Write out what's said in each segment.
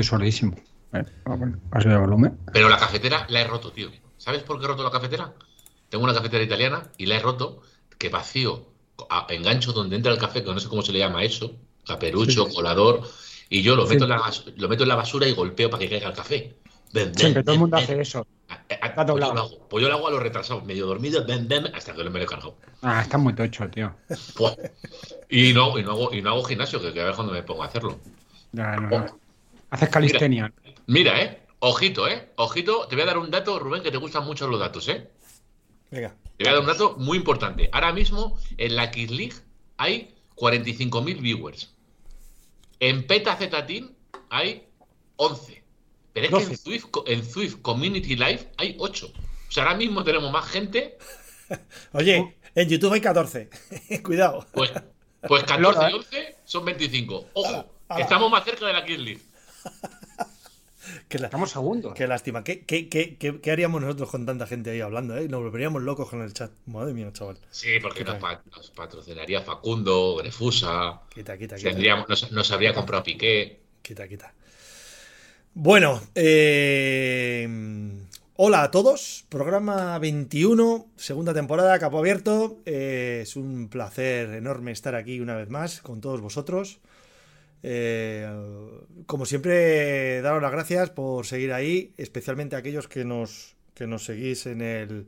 estoy sordísimo. Eh, ah, bueno, volumen. Pero la cafetera la he roto, tío. ¿Sabes por qué he roto la cafetera? Tengo una cafetera italiana y la he roto, que vacío, a- engancho donde entra el café, que no sé cómo se le llama eso, caperucho, colador, y yo lo Sí. meto, en la, bas- lo meto en la basura y golpeo para que caiga el café. Siempre, ven, todo el mundo hace eso. Ah, ah, Está Pues yo doblado. lo hago, pues yo lo hago a los retrasados, medio dormido, hasta que no me lo he cargado. Ah, está muy tocho, tío. Buah. Y no, y no hago, y no hago gimnasio, que, que a ver cuando me pongo a hacerlo. Ya, no, no. Haces calistenia. Mira, eh, ojito, eh, ojito, te voy a dar un dato, Rubén, que te gustan mucho los datos, eh. Venga. Te voy a dar un dato muy importante. Ahora mismo en la Kiss League hay 45.000 viewers. En Peta Z Team hay 11. Pero es que 12. en Swift Community Live hay 8. O sea, ahora mismo tenemos más gente. Oye, en YouTube hay 14. Cuidado. Pues, pues 14 y 11 son 25. Ojo, estamos más cerca de la Kiss League. Qué, la- Estamos segundos. qué lástima. ¿Qué, qué, qué, qué- qué haríamos nosotros con tanta gente ahí hablando? Eh? Nos volveríamos locos con el chat. Madre mía, chaval. Sí, porque pa- nos patrocinaría Facundo, Grefusa. Quita, quita, quita. Tendríamos, nos, nos habría comprado Piqué. Quita, quita. Bueno, eh, hola a todos. Programa 21, segunda temporada, capo abierto. Eh, es un placer enorme estar aquí una vez más con todos vosotros. Eh, como siempre, daros las gracias por seguir ahí, especialmente a aquellos que nos, que nos seguís en el,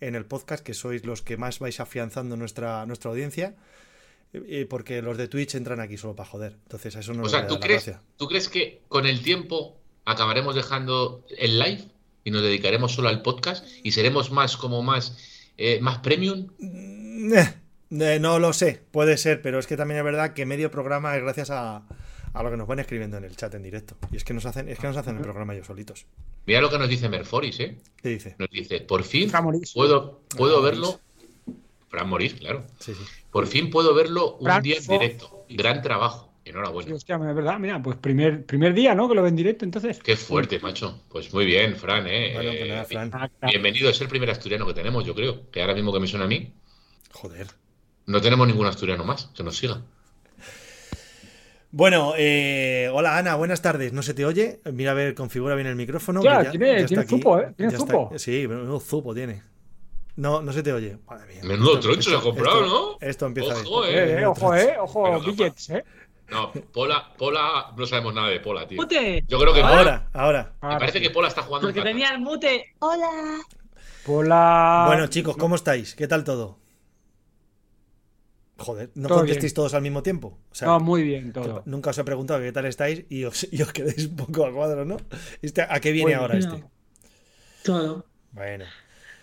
en el podcast, que sois los que más vais afianzando nuestra, nuestra audiencia. eh, Porque los de Twitch entran aquí solo para joder. Entonces, a eso no O nos sea, ¿tú la crees, gracia. ¿tú crees que con el tiempo acabaremos dejando el live y nos dedicaremos solo al podcast y seremos más como más, eh, más premium? Eh, eh, no lo sé, puede ser, pero es que también es verdad que medio programa es gracias a, a lo que nos van escribiendo en el chat en directo. Y es que nos hacen, es que nos hacen el programa ellos solitos. Mira lo que nos dice Merforis, ¿eh? ¿Qué dice? Nos dice, por fin puedo, puedo Fran verlo. Fran Morís, claro. Sí, sí. Por fin puedo verlo un Fran día en directo. Gran trabajo. Sí, Enhorabuena. hostia, es verdad, mira, pues primer, primer día, ¿no? Que lo ven directo, entonces. Qué fuerte, macho. Pues muy bien, Fran, ¿eh? Bueno, pues Eh, nada, Fran. Claro. Bienvenido, es el primer asturiano que tenemos, yo creo. Que ahora mismo que me suena a mí, Joder. No tenemos ningún asturiano más que nos siga. Bueno, eh, hola Ana, buenas tardes. ¿No se te oye? Mira a ver, configura bien el micrófono. Ya, tiene- tiene zupo, ¿eh? Tiene está- zupo. Sí, menudo zupo tiene. No, no se te oye. Madre mía. Menudo troncho se ha comprado, esto- ¿no? Esto empieza Ojo, bien. eh. Eh, eh, ojo, eh, ojo, billets, eh. No, Pola, Pola, no sabemos nada de Pola, tío. Mute, Yo creo que Pola, Ahora, ahora. me parece que Pola está jugando porque tenía el mute. Hola. Hola. Bueno, chicos, ¿cómo estáis? ¿Qué tal todo? Joder, no Todo contestéis bien. todos al mismo tiempo. O sea, No, muy bien todo. nunca os he preguntado qué tal estáis y os, y os quedéis un poco a cuadro, ¿no? Este, ¿A qué viene Bueno, ahora no. este? Todo. Bueno,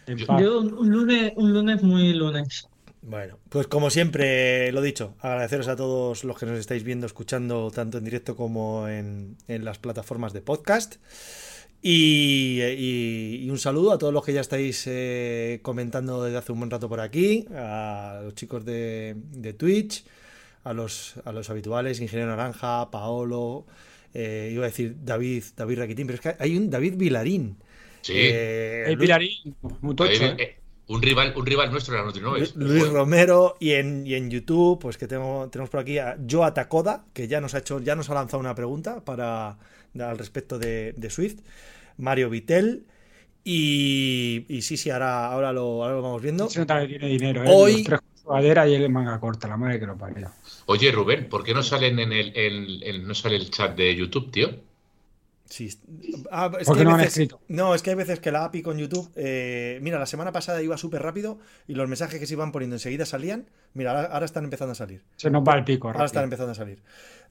En Yo- un un lunes, un lunes muy lunes. bueno, pues como siempre lo dicho, agradeceros a todos los que nos estáis viendo, escuchando tanto en directo como en, en las plataformas de podcast. Y, y- y un saludo a todos los que ya estáis eh, comentando desde hace un buen rato por aquí, a los chicos de, de Twitch, a los, a los habituales, Ingeniero Naranja, Paolo, eh, iba a decir David, David Raquitín, pero es que hay un David Vilarín. Sí. eh, El Lu- Pilarín, muy un rival, un rival nuestro de la Nutri Lu- Luis Romero y en, y en YouTube, pues que tengo, tenemos por aquí a Joa Takoda, que ya nos ha hecho, ya nos ha lanzado una pregunta para al respecto de, de Swift. Mario Vitel. Y, y sí, sí, ahora, ahora, lo, ahora lo vamos viendo. Se nota que tiene dinero, eh. Hoy- Los tres y en manga corta, la madre que lo parió. Oye, Rubén, ¿por qué no salen en el, en- en- no sale el chat de YouTube, tío? Sí. Ah, es ¿Por que qué hay no han veces- escrito? No, es que hay veces que la API con YouTube. eh, mira, la semana pasada iba súper rápido y los mensajes que se iban poniendo enseguida salían. Mira, ahora, ahora están empezando a salir. Se nos va el pico, Ahora están empezando a salir.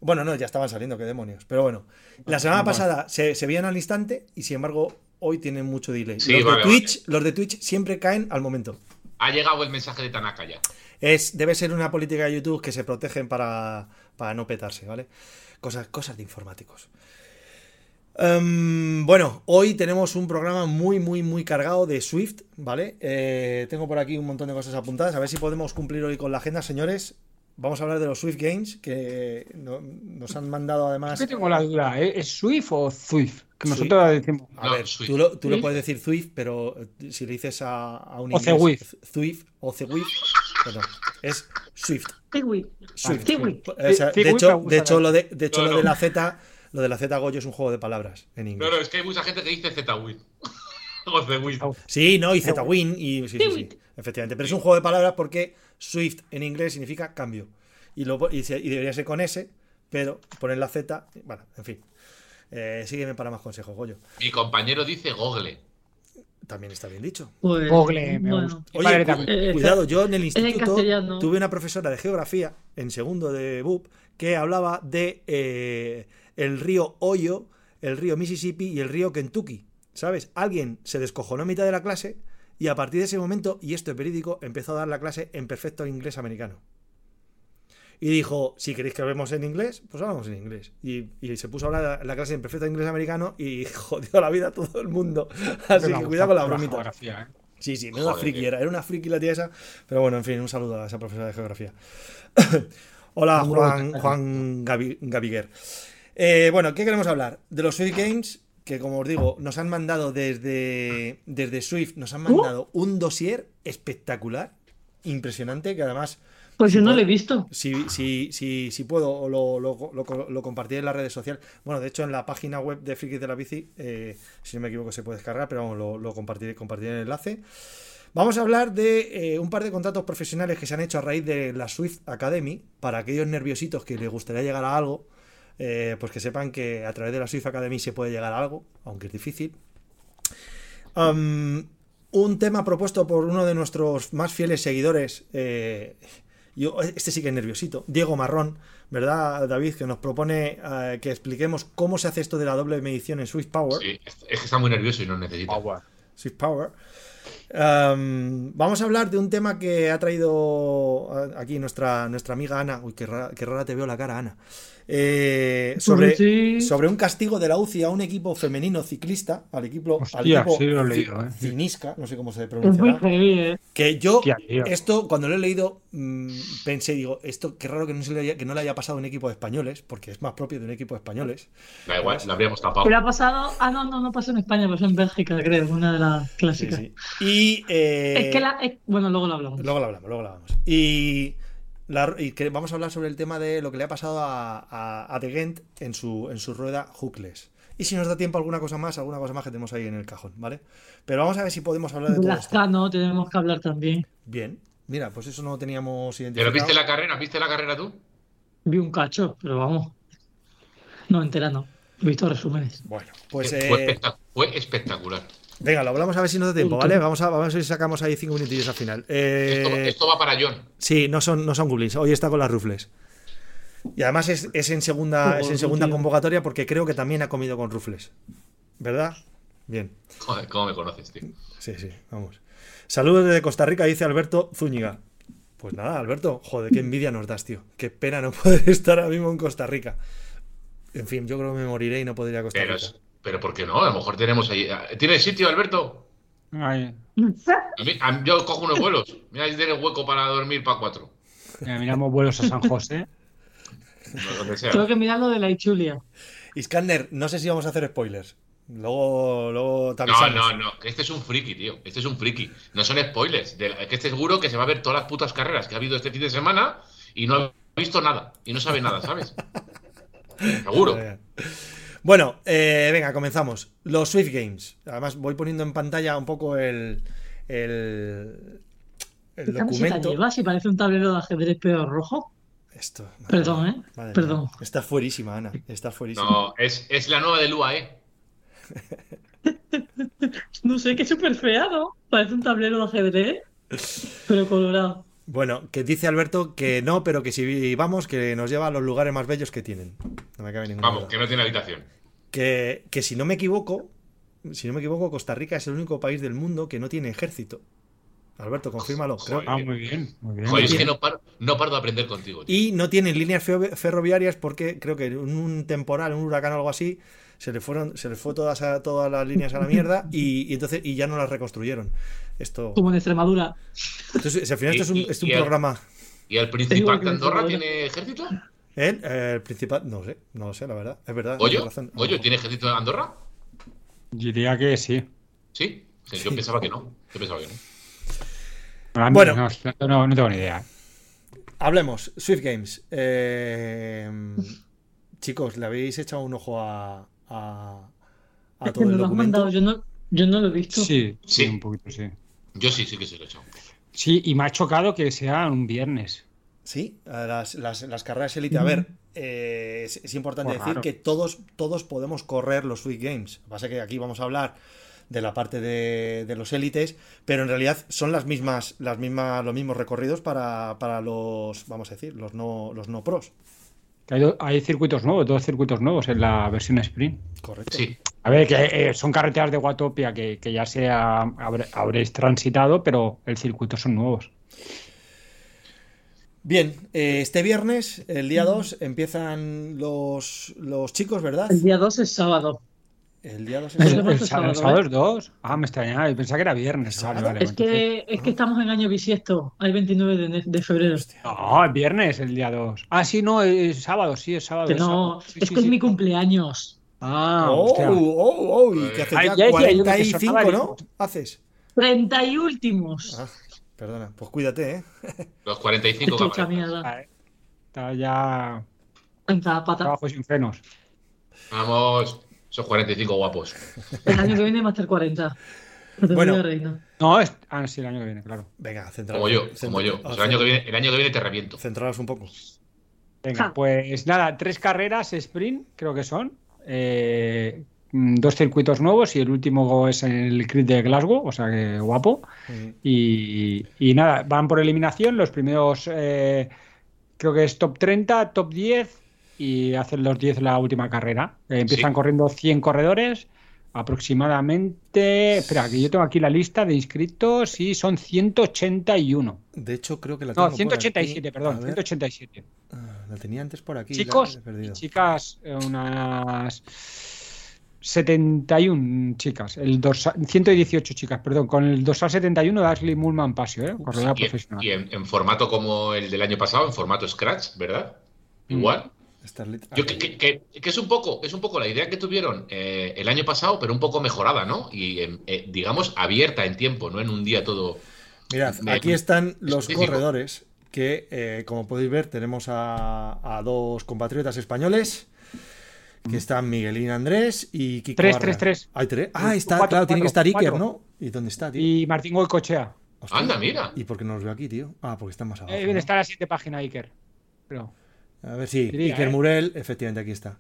Bueno, no, ya estaban saliendo, qué demonios. Pero bueno, la semana pasada se, se veían al instante y sin embargo hoy tienen mucho delay. Sí, los, de vale, Twitch, los de Twitch siempre caen al momento. Ha llegado el mensaje de Tanaka ya. Es, debe ser una política de YouTube que se protegen para, para no petarse, ¿vale? Cosas, cosas de informáticos. Em, bueno, hoy tenemos un programa muy, muy, muy cargado de Swift, ¿vale? Eh, tengo por aquí un montón de cosas apuntadas. A ver si podemos cumplir hoy con la agenda, señores. Vamos a hablar de los Swift Games, que no- nos han mandado además... que tengo la duda, ¿eh? ¿es Swift o Zwift? Que Swift. nosotros decimos. A No, ver, Swift. tú, lo, tú lo ¿Sí? puedes decir Swift, pero eh, si le dices a, a un O inglés Zwift. Swift o Zwift, perdón, es Swift. Swift. O sea, Sí, de, hecho, de hecho, lo de, de hecho, No, lo no. de la Z, lo de la Z Goyo es un juego de palabras en inglés. No, no, es que hay mucha gente que dice Z-Win. Sí, no, y Z-Win, y sí, sí, sí, efectivamente. Pero es un juego de palabras porque Swift en inglés significa cambio. Y, lo, y, se- y debería ser con S, pero poner la Z, bueno, en fin. Eh, sígueme para más consejos, Goyo. Mi compañero dice Google. También está bien dicho. Pues, Google, me bueno. gusta. Oye, cu-. Eh, cuidado, yo en el instituto tuve una profesora de geografía en segundo de BUP que hablaba de eh, el río Oyo, el río Mississippi y el río Kentucky. ¿Sabes? Alguien se descojonó a mitad de la clase y a partir de ese momento, y esto es verídico, empezó a dar la clase en perfecto inglés americano. Y dijo, si queréis que hablemos en inglés, pues hablamos en inglés. Y, y se puso a hablar la, la clase en perfecto inglés americano y jodió la vida a todo el mundo. Así que cuidado con las la bromitas. geografía, ¿eh? Sí, sí, menuda friki era. Era una friki la tía esa. Pero bueno, en fin, un saludo a esa profesora de geografía. Hola, Juan. Juan Gavi- Gaviguer. Eh, bueno, ¿qué queremos hablar? De los Swift Games, que como os digo, nos han mandado desde, desde Swift, nos han mandado un dossier espectacular, impresionante, que además, Pues yo no puedo- lo he visto. si, si, si, si puedo, lo, lo, lo, lo compartiré en las redes sociales. Bueno, de hecho, en la página web de Frikis de la Bici, eh, si no me equivoco, se puede descargar, pero vamos, lo, lo compartiré, compartiré el enlace. Vamos a hablar de eh, un par de contratos profesionales que se han hecho a raíz de la Swift Academy, para aquellos nerviositos que les gustaría llegar a algo, eh, pues que sepan que a través de la Swift Academy se puede llegar a algo, aunque es difícil. Um, un tema propuesto por uno de nuestros más fieles seguidores, eh, yo, este sí que es nerviosito, Diego Marrón, ¿verdad, David? Que nos propone eh, que expliquemos cómo se hace esto de la doble medición en Swift Power. Sí, es que está muy nervioso y no necesita. Swift Power. Um, vamos a hablar de un tema que ha traído a- aquí nuestra, nuestra amiga Ana. Uy, qué rara, qué rara te veo la cara, Ana. Eh, sobre, Sí. sobre un castigo de la UCI a un equipo femenino ciclista, al equipo, al Hostia, equipo sí lo he leído, eh. cinisca, no sé cómo se heavy, ¿eh? Que yo, Hostia, esto, cuando lo he leído, mm, pensé, digo, esto qué raro que no, se le haya, que no le haya pasado a un equipo de españoles, porque es más propio de un equipo de españoles. Da igual, lo habríamos tapado. Pero ha pasado. Ah, no, no, no pasó en España, pasó en Bélgica, creo, una de las Sí, clásicas. sí. Y. eh, Es que la. es- Bueno, luego lo hablamos. Luego lo hablamos, luego lo hablamos. Y, la- y que vamos a hablar sobre el tema de lo que le ha pasado a, a, a De Gent en su, en su rueda hookless. Y si nos da tiempo alguna cosa más, alguna cosa más que tenemos ahí en el cajón, ¿vale? Pero vamos a ver si podemos hablar de De todo esto. Lazcano tenemos que hablar también. Bien. Mira, pues eso no lo teníamos ¿Pero identificado. viste la carrera? ¿Viste la carrera tú? Vi un cacho, pero vamos. No, entera no. He visto resúmenes. Bueno, pues fue, eh, espectac- fue espectacular. Venga, lo hablamos a ver si nos da tiempo, ¿vale? Vamos a, vamos a ver si sacamos ahí cinco minutillos al final. Eh, Esto, esto va para John. Sí, no son, no son goblins. Hoy está con las rufles. Y además es, es en segunda, es en segunda tío. convocatoria porque creo que también ha comido con rufles. ¿Verdad? Bien. Joder, ¿cómo me conoces, tío? Sí, sí, vamos. Saludos desde Costa Rica, dice Alberto Zúñiga. Pues nada, Alberto, joder, qué envidia nos das, tío. Qué pena no poder estar ahora mismo en Costa Rica. En fin, yo creo que me moriré y no podría ir a Costa Pero, Rica. es- pero ¿por qué no? A lo mejor tenemos ahí. ¿Tienes sitio, Alberto? Ay, A mí- a- yo cojo unos vuelos. Mira si tienes hueco para dormir para cuatro. mira, miramos vuelos a San José. Sea. Tengo que mirar lo de la Ichulia. Iskander, no sé si vamos a hacer spoilers. Luego, luego te No, no, no. Este es un friki, tío. Este es un friki. No son spoilers. De la- que este seguro que se va a ver todas las putas carreras que ha habido este fin de semana y no ha visto nada. Y no sabe nada, ¿sabes? Seguro. Bueno, eh, venga, comenzamos. Los Swift Games. Además, voy poniendo en pantalla un poco el, el, el ¿Qué documento. llevas? Si parece un tablero de ajedrez pero rojo. Esto. madre Perdón, ¿eh? madre Perdón. mía. Estás fuerísima, Ana. Estás fuerísima. No, es, es la nueva del UAE. No sé, que es súper fea, ¿no? Parece un tablero de ajedrez, pero colorado. Bueno, que dice Alberto que no, pero que si vamos, que nos lleva a los lugares más bellos que tienen. No me cabe ninguna Vamos, duda. que no tiene habitación. Que, que si no me equivoco, si no me equivoco, Costa Rica es el único país del mundo que no tiene ejército. Alberto, confírmalo. creo. Ah, muy bien, muy bien. Joder, es que no paro, no paro de aprender contigo, tío. Y no tienen líneas fe- ferroviarias porque creo que en un temporal, un huracán o algo así, se le fueron, se les fue todas, a- todas las líneas a la mierda y, y entonces y ya no las reconstruyeron. Esto, Como en Extremadura. entonces, al final esto es un, es un y el- programa. ¿Y el que de en Andorra tiene ejército? El principal, no sé, no lo sé, la verdad. Es verdad. ¿Oyo? tienes razón. ¿Oyo tiene ejército de Andorra? Diría que sí. ¿Sí? Sí, Yo pensaba que no. Yo pensaba que no. Bueno. no, no, no tengo ni idea. Hablemos, Swift Games. Eh, chicos, ¿le habéis echado un ojo a, a, a Es que todo el documento? yo no, yo no lo he visto. Sí, sí, Sí. un poquito, sí. Yo sí, sí que se lo he echado. Sí, y me ha chocado que sea un viernes. Sí, las, las- las carreras élite. A ver, eh, es, es importante Pues decir raro. que todos, todos podemos correr los Sweet Games. Lo que pasa es que aquí vamos a hablar de la parte de, de los élites, pero en realidad son las mismas, las mismas, los mismos recorridos para, para los, vamos a decir, los no, los no pros. Hay, do- hay circuitos nuevos, dos circuitos nuevos en la versión sprint. Correcto. Sí, A ver, que eh, son carreteras de Watopia que, que ya se ha- habré- habréis transitado, pero el circuito son nuevos. Bien, eh, este viernes, el día 2, empiezan los, los chicos, ¿verdad? El día 2 es sábado. El día 2 ¿El, Pues es... el el sábado, es dos? Ah, me extrañaba, pensaba que era viernes. Vale, vale, Es que, es que estamos en año bisiesto. Hay 29 de, de febrero. No, es viernes el día 2. Ah, sí, no, es sábado, sí, es sábado. Que es no, sábado. Sí, es sí, que es sí. mi cumpleaños. Ah, Oh, hostia. oh, oh, y que hace Ay, ya ya decía yo que 45, sonaba ¿no? Haces. 30 y últimos. Ah, perdona, pues cuídate, ¿eh? los 45 Estoy hecha cabrones. mierda. Ah, eh. Está ya pata. trabajo sin frenos. Vamos, esos 45 guapos. El año que viene va a estar 40. Categoría Bueno. reina. No, es... ah, sí, el año que viene, claro. Venga, centraos. Como yo, como yo. El, año que viene, el año que viene te reviento. Centraos un poco. Venga, Ja. pues nada, tres carreras sprint, creo que son. Eh, dos circuitos nuevos y el último es el crit de Glasgow, o sea que guapo. Y, y nada, van por eliminación. Los primeros, eh, creo que es top 30, top 10 y hacen los 10 la última carrera. Eh, empiezan Sí. corriendo 100 corredores, aproximadamente. Espera, que yo tengo aquí la lista de inscritos y son 181. De hecho, creo que la No, tengo por 187, aquí. perdón, A ver. 187. Ah, la tenía antes por aquí. Chicos y chicas, unas 71 chicas, el dorsal, 118 chicas, perdón, con el dorsal 71 de Ashley Mullman Pasio, ¿eh? corredora profesional. y en- en formato como el del año pasado, en formato Scratch, ¿verdad? Mm. Starlit- Yo, que, que- que- que es un poco, es un poco la idea que tuvieron eh, el año pasado, pero un poco mejorada, ¿no? Y em, eh, digamos abierta en tiempo, no en un día todo. Mirad, me- aquí están los específico. corredores que, eh, como podéis ver, tenemos a, a dos compatriotas españoles que están Miguelín Andrés y Kiko Tres, tres, tres. Hay tres. Ah, está, Cuatro, claro, tiene que estar Iker, cuatro. ¿no? ¿Y dónde está, tío? Y Martín Goicochea. Hostia. Anda, mira. ¿Y por qué no los veo aquí, tío? Ah, porque están más abajo. Eh, ¿no? está en la siguiente página, Iker. Pero, A ver, sí, Diría, Iker ¿eh? Murel, efectivamente, aquí está.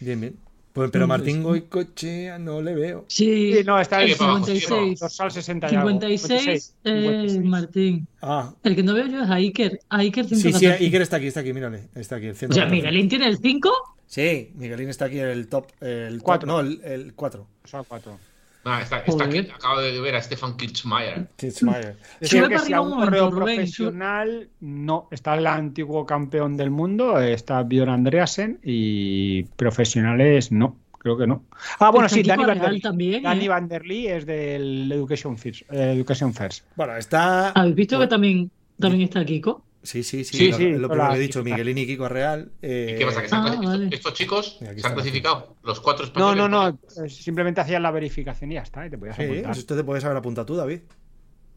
Bien, bien. Pues, pero Martín Goicochea no le veo. Sí, sí, no, está el para abajo, 56. dorsal 60 y algo, 56, eh, 56. Martín. Ah, El que no veo yo es a Iker. A Iker sí, sí, 114. Iker está aquí, está aquí, mírale. Está aquí, el O sea, 114. Miguelín tiene el 5. Sí, Miguelín está aquí en el top. El top- Cuatro. no, el, el 4. Dorsal 4. Ah, está, está aquí. Acabo de ver a Stefan Kitzmeier. Decía Sube que para si arriba a un correo profesional, no. Está el antiguo campeón del mundo, está Björn Andreasen, y profesionales, no. Creo que no. Ah, bueno, Está sí, Dani Van, Real der, también, Dani ¿eh? Van der Lee es del Education First. eh, Education First. Bueno, está. ¿Habéis visto que también, también está Kiko? Sí, sí, sí. Sí, lo, sí, lo hola, primero que he dicho. Miguelín y Kiko Real. eh, ¿Y qué pasa? Que Ah, vale. estos, estos chicos se han clasificado, los cuatro No, españoles. no, no. eh, Simplemente hacías la verificación y ya está. Y te podías Sí, apuntar. pues esto te puedes haber apuntado tú, David.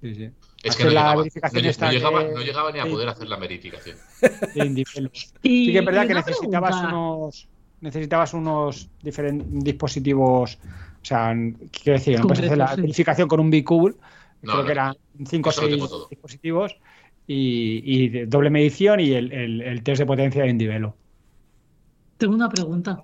Sí, sí. Es que no la llegaba, verificación no, no llegaba, no ni a Sí. poder hacer la verificación. Sí que es verdad que necesitabas pregunta. unos necesitabas unos diferentes dispositivos, o sea, quiero decir, no puedes hacer la verificación con un No, creo no. que eran 5 o Eso lo 6 tengo todo. dispositivos y, y doble medición y el, el- el test de potencia de Indivelo. Tengo una pregunta.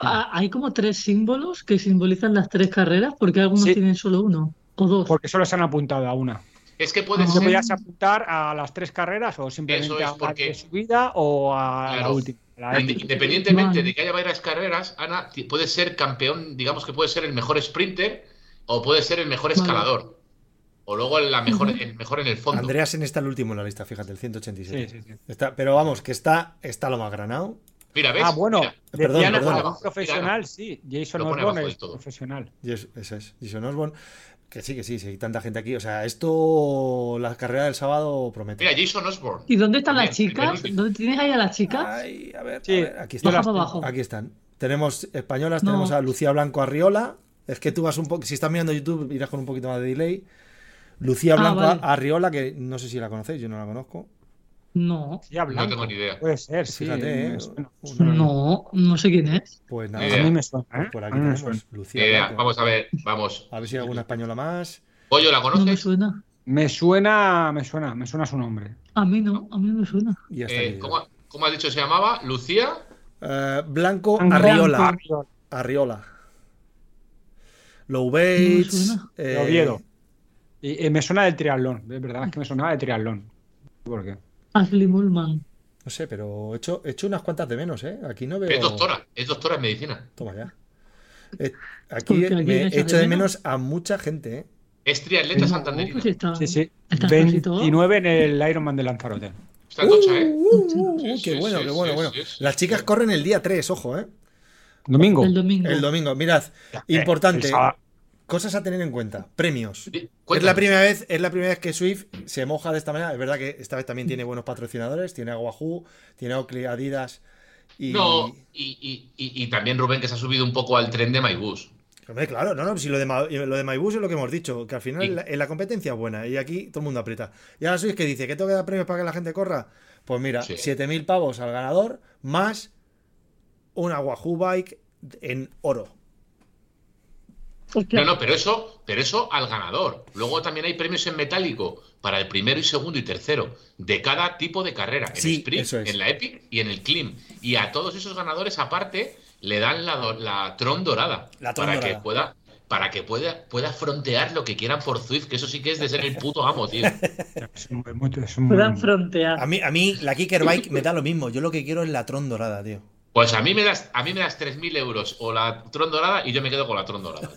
Ah, Hay como tres símbolos que simbolizan las tres carreras, porque algunos Sí. tienen solo uno o dos. Porque solo se han apuntado a una. Es que puede Ah, Te ser. podías apuntar a las tres carreras o simplemente es a la porque- de subida o a la última. la. Independientemente de que haya varias carreras, Ana, ti- puede ser campeón, digamos que puede ser el mejor sprinter o puede ser el mejor Vale. escalador. O luego la mejor, el mejor en el fondo. Andreasen está el último en la lista, fíjate, el 187. Sí, sí, sí. Está, pero vamos, que está, está lo más granado. Mira, ¿ves? Ah, bueno, Mira, Perdón, perdón. algún Abajo, profesional, mira, sí. Jason Osborne es todo. profesional. Y es- eso es. Jason Osborne. Que sí, que sí, sí, hay tanta gente aquí. O sea, esto, la carrera del sábado promete. Mira, Jason Osborne. ¿Y dónde están las chicas? ¿Dónde tienes ahí a las chicas? Ay, a ver, Sí, a ver, aquí están. abajo. Aquí están. Tenemos españolas, No. tenemos a Lucía Blanco Arriola. Es que tú vas un poco, si estás mirando YouTube, irás con un poquito más de delay. Lucía Ah, Blanco vale. Arriola, que no sé si la conocéis, yo no la conozco. No, Ya No tengo ni idea. Puede ser, sí. Fíjate, ¿eh? Una- no, no sé quién es. Pues nada, A mí me suena, pues ¿eh? por aquí tenemos. Lucía. Ni idea. Blanco. Vamos a ver, vamos. A ver si hay alguna española más. Pollo, ¿la No me conoces? suena. Me suena, me suena, me suena su nombre. A mí no, a mí no me suena. Y hasta Eh. ¿cómo, cómo has dicho se llamaba? ¿Lucía? Eh, Blanco. Arriola. Arriola. Arriola. Low No eh, Oviedo. Y, y me suena del triatlón, de verdad es que me sonaba de triatlón. ¿Por qué? Ashley Mullman. No sé, pero he hecho, he hecho unas cuantas de menos, ¿eh? Aquí no veo. Es doctora, es doctora en medicina. Toma ya. Eh, aquí me he hecho de menos a mucha gente, ¿eh? Es triatleta No, santanderina. pues. Sí, sí. Está casi todo. 29 en el Ironman de Lanzarote. Está tocha, ¿eh? Uh, uh, Sí, uh, sí, qué bueno, sí, qué bueno, sí, bueno. sí, sí. Las chicas corren el día 3, ojo, ¿eh? Domingo. El domingo. El domingo. Mirad, Eh, importante. el sábado. Cosas a tener en cuenta. Premios. Es la primera vez, es la primera vez que Swift se moja de esta manera. Es verdad que esta vez también tiene buenos patrocinadores. Tiene a Wahoo, tiene a Oakley, Adidas y. No, y, y- y- y también Rubén que se ha subido un poco al tren de MyBus. Hombre, claro, no, no, si lo de, Ma- lo de MyBus es lo que hemos dicho, que al final en la, en la competencia es buena y aquí todo el mundo aprieta. Y ahora Swift que dice que tengo que dar premios para que la gente corra. Pues mira, Sí. 7.000 pavos al ganador más una Wahoo Bike en oro. Hostia, No, no, pero eso, pero eso al ganador. Luego también hay premios en metálico para el primero y segundo y tercero de cada tipo de carrera. En Sí, sprint, es. en la Epic y en el Clean. Y a todos esos ganadores aparte le dan la, Tron dorada. La Tron para dorada. que pueda para que pueda, pueda frontear lo que quieran por Swift, que eso sí que es de ser el puto amo, tío. Es muy- muy- es muy- puedan frontear. A mí, a mí la Kicker Bike me da lo mismo. Yo lo que quiero es la Tron dorada, tío. Pues a mí me das, a mí me das 3.000 euros o la Tron dorada y yo me quedo con la Tron dorada.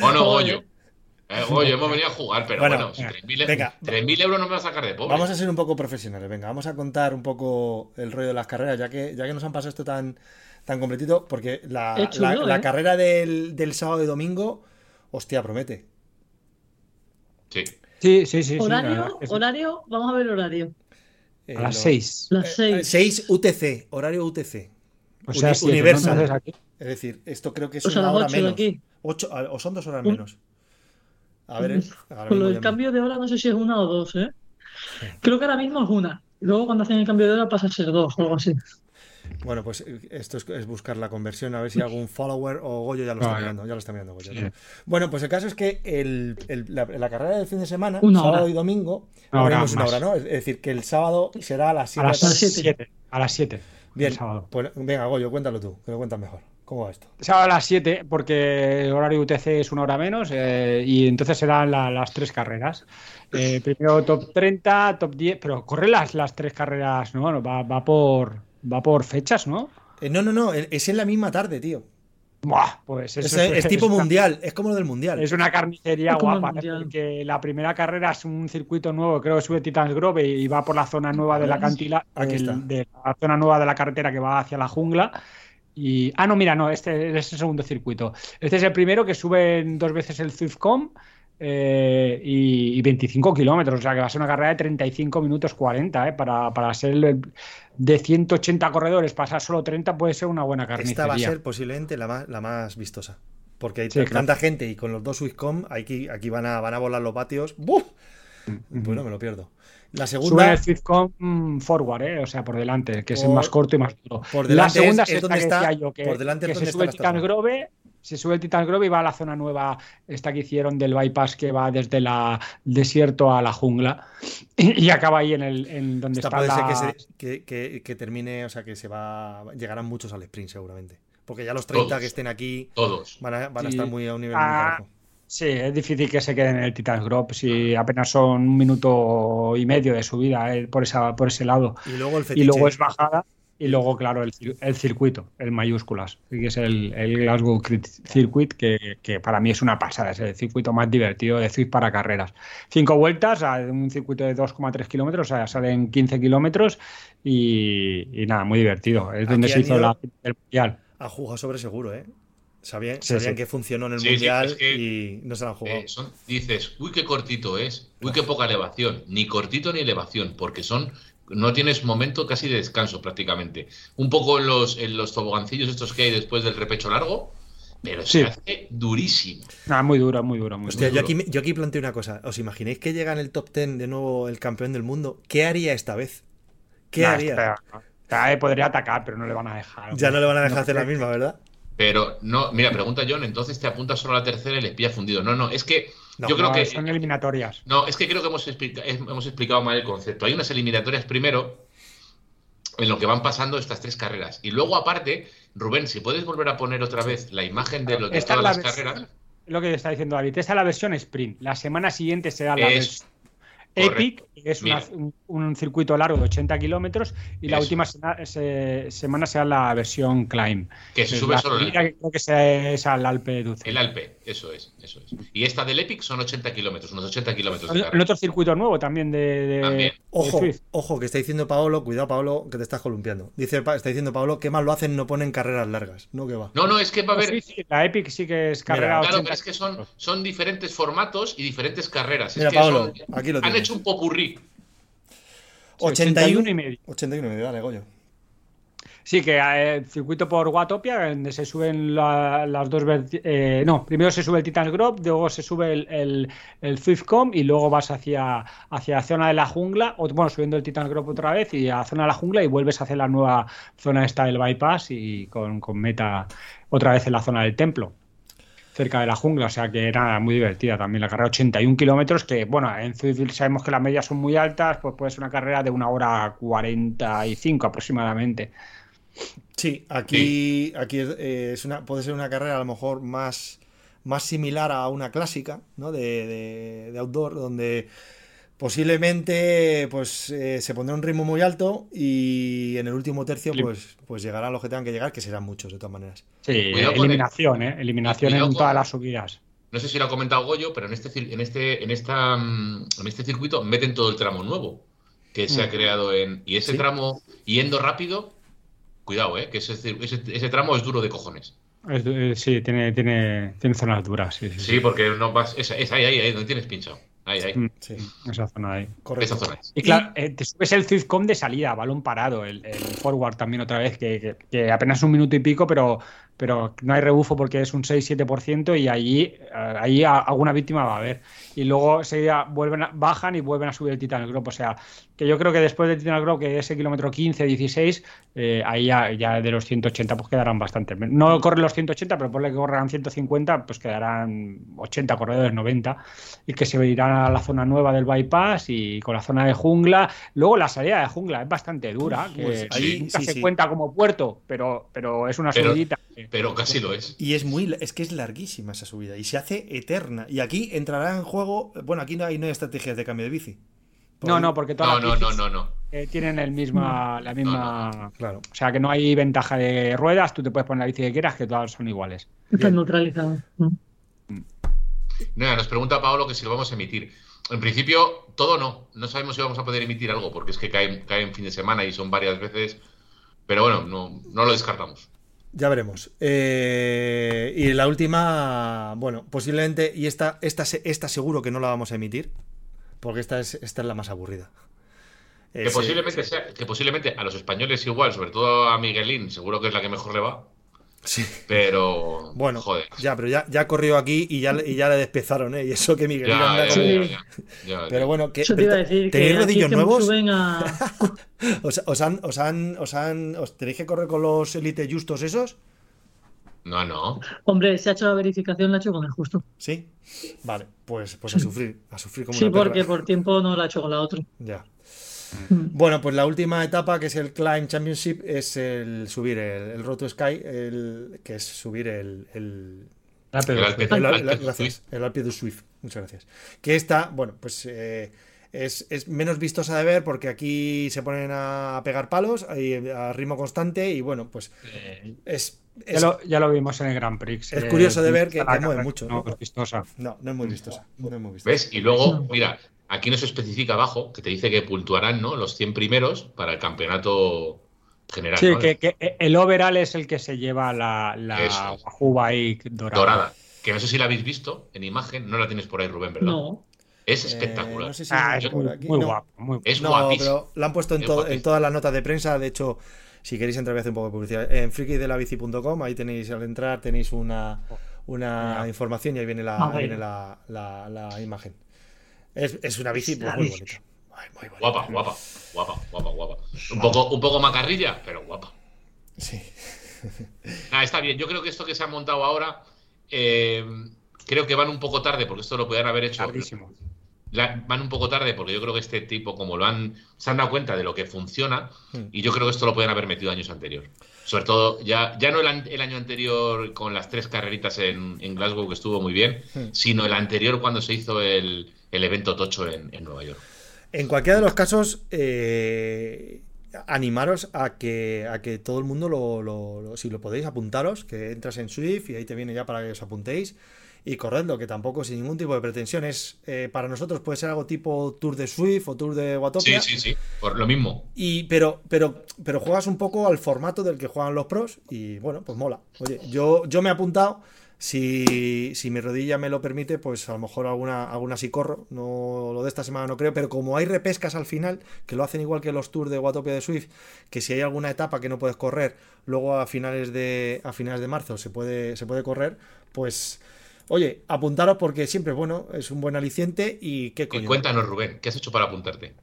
¿O no. Goyo? Eh, Goyo, hemos venido a jugar, pero Bueno, bueno, si 3.000 venga. 3.000 euros no me vas a sacar de pobre. Vamos a ser un poco profesionales, venga, vamos a contar un poco el rollo de las carreras, ya que, ya que nos han pasado esto tan, tan completito, porque la, chulo, la- la ¿eh? carrera del, del sábado y domingo, hostia, promete. Sí. Sí, sí, sí. horario, sí. horario, vamos a ver horario. Eh, A las lo- 6. Las eh, 6. 6 UTC, horario UTC. O sea, Uni- siete, ¿no? Universal. Aquí- Es decir, esto creo que es O sea, una hora 8 de menos. aquí. Ocho- o son dos horas menos. A ver, eh, Con lo del cambio de hora no sé si es una o dos, ¿eh? Creo que ahora mismo es una. Luego cuando hacen el cambio de hora pasa a ser dos o algo así. Bueno, pues eh, esto es, es buscar la conversión, a ver si algún follower o Goyo ya lo está Ah, ya. mirando, ya lo está mirando Goyo. Sí. ¿no? Bueno, pues el caso es que el- el- la, la carrera del fin de semana, Una sábado hora. y domingo, Una hora una hora, ¿no? Es decir, que el sábado será a las A 7 las siete. 7. A las 7. Bien, pues venga, Goyo, cuéntalo tú, que lo cuentas mejor. ¿Cómo va esto? Sábado a las 7, porque el horario UTC es una hora menos, eh, y entonces serán la- las tres carreras. Eh, primero top 30, top 10, pero corre las, las tres carreras, ¿no? Bueno, va, va por va por fechas, ¿no? Eh, no, no, no, es en la misma tarde, tío. Buah, pues Es, eso es tipo mundial, es como lo del mundial. Es una carnicería Es el guapa, ¿eh? Porque la primera carrera es un circuito nuevo, creo que sube Titans Grove y va por la zona nueva de la cantila, está. de la zona nueva de la carretera que va hacia la jungla. Y, ah, no, mira, no, este es el segundo circuito. Este es el primero que sube dos veces el Zwiftcom eh, y, y 25 kilómetros, o sea que va a ser una carrera de 35 minutos 40, eh, para, para ser el- de 180 corredores, pasar solo 30 puede ser una buena carnicería. Esta va a ser posiblemente la más, la más vistosa. Porque hay Sí, t- claro. tanta gente y con los dos Swisscom, aquí, aquí van, a, van a volar los vatios. ¡Buf! Pues no me lo pierdo. La Sube segunda, el Zwiftcom mm, forward, eh, o sea, por delante, que es el Por- más corto y más duro. por la delante segunda es- es, es donde que está- decía yo, que, por delante es que donde se sube la. Grove, se sube el Titan Grove y va a la zona nueva, esta que hicieron del bypass que va desde la desierto a la jungla y, y acaba ahí en el en donde esta está puede la... ser que, se- que- que- que termine, o sea, que se va. Llegarán muchos al sprint seguramente. Porque ya los 30 Todos. que estén aquí Todos. van a, van a Sí. estar muy a un nivel muy Ah, parejo. Sí, es difícil que se queden en el Titan Grove si apenas son un minuto y medio de subida eh, por, esa, por ese lado. Y luego el fetiche. Y luego es bajada. Y luego, claro, el, cir- el circuito, el mayúsculas, que es el, el Glasgow Circuit, que, que para mí es una pasada, es el circuito más divertido de Zwift para carreras. Cinco vueltas, a un circuito de 2,3 kilómetros, o sea, salen 15 kilómetros y, y nada, muy divertido. Es donde se hizo la el mundial. Ha jugado sobre seguro, ¿eh? Sabían, Sí, sabían sí. que funcionó en el Sí, sí, mundial es que, y no se la han jugado. Eh, son- dices, uy, qué cortito es, uy, qué poca elevación, ni cortito ni elevación, porque son, no tienes momento casi de descanso prácticamente. Un poco en los, en los tobogancillos estos que hay después del repecho largo, pero Sí. se hace durísimo. Ah, muy duro, muy duro, muy Hostia, duro. yo aquí, yo aquí planteo una cosa. ¿Os imagináis que llega en el top 10 de nuevo el campeón del mundo? ¿Qué haría esta vez? ¿Qué Nah, haría? espera, podría atacar, pero no le van a dejar. Ya no le van a dejar No, hacer la misma, ¿verdad? Pero no, mira, pregunta John, entonces te apuntas solo a la tercera y les pilla fundido. No, no, es que No, yo creo No, que son eliminatorias. No, es que creo que hemos, explica- hemos explicado mal el concepto. Hay unas eliminatorias primero en lo que van pasando estas tres carreras. Y luego, aparte, Rubén, si puedes volver a poner otra vez la imagen de, lo, de todas la las versión- carreras. Lo que está diciendo David, esta es la versión sprint. La semana siguiente será la Es- versión Epic, que es una- un, un circuito largo de 80 kilómetros, y la última sena- se- semana será la versión Climb. Que se sube la solo el, que creo que sea- es al Alpe Duce. el Alpe. Eso es, eso es. Y esta del Epic son 80 kilómetros, unos 80 kilómetros de carrera. otro circuito nuevo también de, de- También. de Ojo, Swift. ojo, que está diciendo Paolo, cuidado Paolo, que te estás columpiando. Dice, está diciendo Paolo que mal lo hacen, no ponen carreras largas. No que va. No, no, es que va a haber. Sí, sí, la Epic sí que es carrera Mira, Claro, 80 pero es que son, son diferentes formatos y diferentes carreras. Es Mira, que Pablo, son- aquí lo han tienes. hecho un popurrí. 81 y medio. 81 y medio, dale, Goyo. Sí, que eh, el circuito por Watopia, donde se suben la- las dos eh, no, primero se sube el Titan's Grove, luego se sube el, el, el Zwiftcom y luego vas hacia, hacia la zona de la jungla, bueno, subiendo el Titan's Grove otra vez y a la zona de la jungla y vuelves hacia la nueva zona esta del bypass y con, con meta otra vez en la zona del templo cerca de la jungla, o sea que era muy divertida también la carrera, 81 kilómetros, que bueno, en Zwift sabemos que las medias son muy altas, pues puede ser una carrera de una hora 45 aproximadamente. Sí, aquí, aquí es, eh, es una, puede ser una carrera a lo mejor más, más similar a una clásica, ¿no? De, de- de outdoor, donde posiblemente pues eh, se pondrá un ritmo muy alto y en el último tercio pues, pues llegarán los que tengan que llegar, que serán muchos de todas maneras. Sí, Cuidado con eliminación, ¿eh? Eliminación Cuidado en con- todas las subidas. No sé si lo ha comentado Goyo, pero en este, en este, en esta, mm, en este circuito meten todo el tramo nuevo que se ha Mm. creado en. Y ese Sí. tramo yendo rápido, cuidado, eh, que ese, ese, ese tramo es duro de cojones. Es- eh, sí, tiene, tiene, tiene zonas duras, sí, sí. Sí, porque no vas. Es, es ahí, ahí, ahí, donde tienes pinchado. Ahí, ahí. Mm, Sí, Esa zona ahí. correcto. Esa zona es. Y claro, eh, te subes el Zwiftcom de salida, balón parado, el, el forward también otra vez, que, que- que apenas un minuto y pico, pero, pero no hay rebufo porque es un 6-7% y allí, eh, allí alguna víctima va a haber. Y luego seguida vuelven a- bajan y vuelven a subir el Titan Grove. O sea, que yo creo que después del Titan Grove, que es el kilómetro 15-16, eh, ahí ya, ya de los 180 pues quedarán bastante. No corren los 180, pero ponle que correrán 150, pues quedarán 80 corredores, 90, y que se irán a la zona nueva del bypass y con la zona de jungla. Luego la salida de jungla es bastante dura, que Pues ahí, nunca sí, se sí. cuenta como puerto, pero, pero es una Pero- subidita. Pero casi lo es. Y es muy, es que es larguísima esa subida y se hace eterna. Y aquí entrará en juego, bueno, aquí no hay, no hay estrategias de cambio de bici. No, no, porque todas No, las no, no, bicis, no, no. eh, tienen el misma, la misma... Claro. O sea, que no hay ventaja de ruedas, tú te puedes poner la bici que quieras, que todas son iguales. Están neutralizados. ¿no? Nada, nos pregunta Paolo que si lo vamos a emitir. En principio, todo no. No sabemos si vamos a poder emitir algo, porque es que cae, cae en fin de semana y son varias veces. Pero bueno, no, no lo descartamos. Ya veremos. Eh, y la última, bueno, posiblemente, y esta, esta, esta seguro que no la vamos a emitir, porque esta es, esta es la más aburrida. Que eh, posiblemente sea, que posiblemente a los españoles igual, sobre todo a Miguelín, seguro que es la que mejor le va. Sí. Pero. Bueno, joder. ya, pero ya, ya corrió aquí y ya, y ya le despezaron, ¿eh? Y eso que Miguel Ya, anda ya, con- ya, Sí. ya, ya, Pero bueno, que, Eso te iba a decir que ¿tenéis rodillos nuevos? suben a... ¿Os, os han, os, han, os han- os tenéis que correr con los Elite Justos esos? No, no. Hombre, se ha hecho la verificación, la ha hecho con el justo. ¿Sí? Vale, pues, pues a sufrir, a sufrir como Sí, una perra. porque por tiempo no la ha hecho con la otra. Ya. Mm. Bueno, pues la última etapa, que es el Climb Championship, es el subir el, el Road to Sky, el, que es subir el, el, Alpe El. Alpe- Swift. du. Muchas gracias. Que esta, bueno, pues eh, es, es menos vistosa de ver porque aquí se ponen a pegar palos y a ritmo constante y bueno, pues Eh, es... ya, es- lo, ya lo vimos en el Grand Prix. Es eh, curioso de ver que- mueve carrera, mucho, No, ¿no? es vistosa. No, no es muy vistosa. No es muy vistosa. ¿Ves? Y luego, mira, aquí nos especifica abajo que te dice que puntuarán ¿no? los 100 primeros para el campeonato general. Sí, ¿no? que, que el overall es el que se lleva la, la. Wahoo Bike dorada. Dorada. Que no sé si la habéis visto en imagen, no la tienes por ahí, Rubén, ¿verdad? No. Es Eh, espectacular. no sé si Ah, es muy, aquí. muy No. guapo. Muy Es No, guapísimo. pero la han puesto en, todo- en todas las notas de prensa. De hecho, Si queréis entrar, voy a hacer un poco de publicidad. En frikidelabici.com, ahí tenéis, al entrar, tenéis una, una información y ahí viene la, ahí viene la- la imagen. Es, es una bici pues, muy bonita. Ay, muy bonita. Guapa, guapa, guapa, guapa, guapa. Un poco, un poco macarrilla, pero guapa. Sí. Ah, está bien. Yo creo que esto que se ha montado ahora, eh, creo que van un poco tarde, porque esto lo podían haber hecho. Tardísimo. la- van un poco tarde, porque yo creo que este tipo, como lo han, se han dado cuenta de lo que funciona, Hmm. y yo creo que esto lo podían haber metido años anterior. Sobre todo, ya, ya no el, an- el año anterior con las tres carreritas en, en Glasgow, que estuvo muy bien, Hmm. sino el anterior cuando se hizo el, el evento Tocho en, en Nueva York. En cualquiera de los casos, eh, animaros a que, a que todo el mundo lo, lo- lo- si lo podéis, apuntaros, que entras en Swift y ahí te viene ya para que os apuntéis y corredlo, que tampoco sin ningún tipo de pretensiones. Eh, para nosotros puede ser algo tipo Tour de Swift o Tour de Sí, Watopia. sí, sí, por lo mismo. Y, pero, pero, pero juegas un poco al formato del que juegan los pros y bueno, pues mola. Oye, yo, yo me he apuntado. Si, si mi rodilla me lo permite, pues a lo mejor alguna, alguna sí corro. No, lo de esta semana no creo, pero como hay repescas al final, que lo hacen igual que los tours de Watopia de Swift, que si hay alguna etapa que no puedes correr, luego a finales de, a finales de marzo se puede, se puede correr, pues oye, apuntaros porque siempre, bueno, es un buen aliciente y qué Y coño. cuéntanos, Rubén, ¿qué has hecho para apuntarte?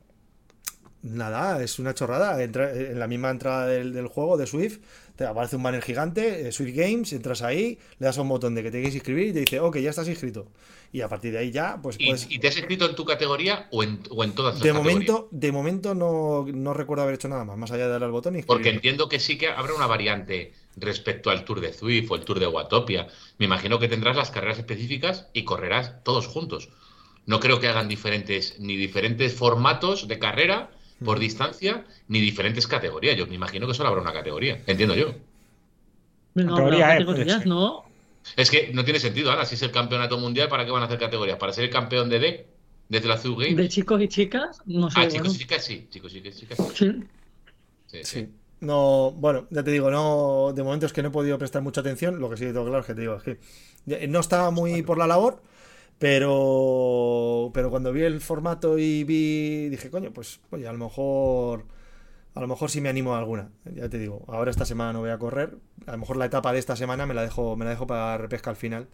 Nada, es una chorrada. Entra- en la misma entrada del, del juego de Swift, te aparece un banner gigante, eh, Swift Games, entras ahí, le das a un botón de que te quieres inscribir y te dice, ok, ya estás inscrito. Y a partir de ahí ya, pues ¿Y, puedes. y te has escrito en tu categoría o en, o en todas las De categorías? momento, de momento no, no recuerdo haber hecho nada más, más allá de darle al botón y Porque entiendo que sí que habrá una variante respecto al Tour de Zwift o el Tour de Watopia. Me imagino que tendrás las carreras específicas y correrás todos juntos. No creo que hagan diferentes ni diferentes formatos de carrera por distancia ni diferentes categorías. Yo me imagino que solo habrá una categoría. Entiendo yo. No, Categoría habrá E, puede categorías. ¿no? Es que no tiene sentido, Ana. Si es el campeonato mundial, ¿para qué van a hacer categorías? ¿Para ser el campeón de D? ¿Desde la Zoo Games? De chicos y chicas, no sé. Ah, bueno. chicos y chicas sí. Chicos y chicas sí. Sí. Sí. No, bueno, ya te digo, no, de momento es que no he podido prestar mucha atención. Lo que sí que tengo claro es que te digo, es que ya- no estaba muy por la labor, pero, pero cuando vi el formato y vi, dije, coño, pues, oye, a lo mejor, a lo mejor sí me animo a alguna. Ya te digo, ahora esta semana no voy a correr. A lo mejor la etapa de esta semana me la dejo, me la dejo para repesca al final,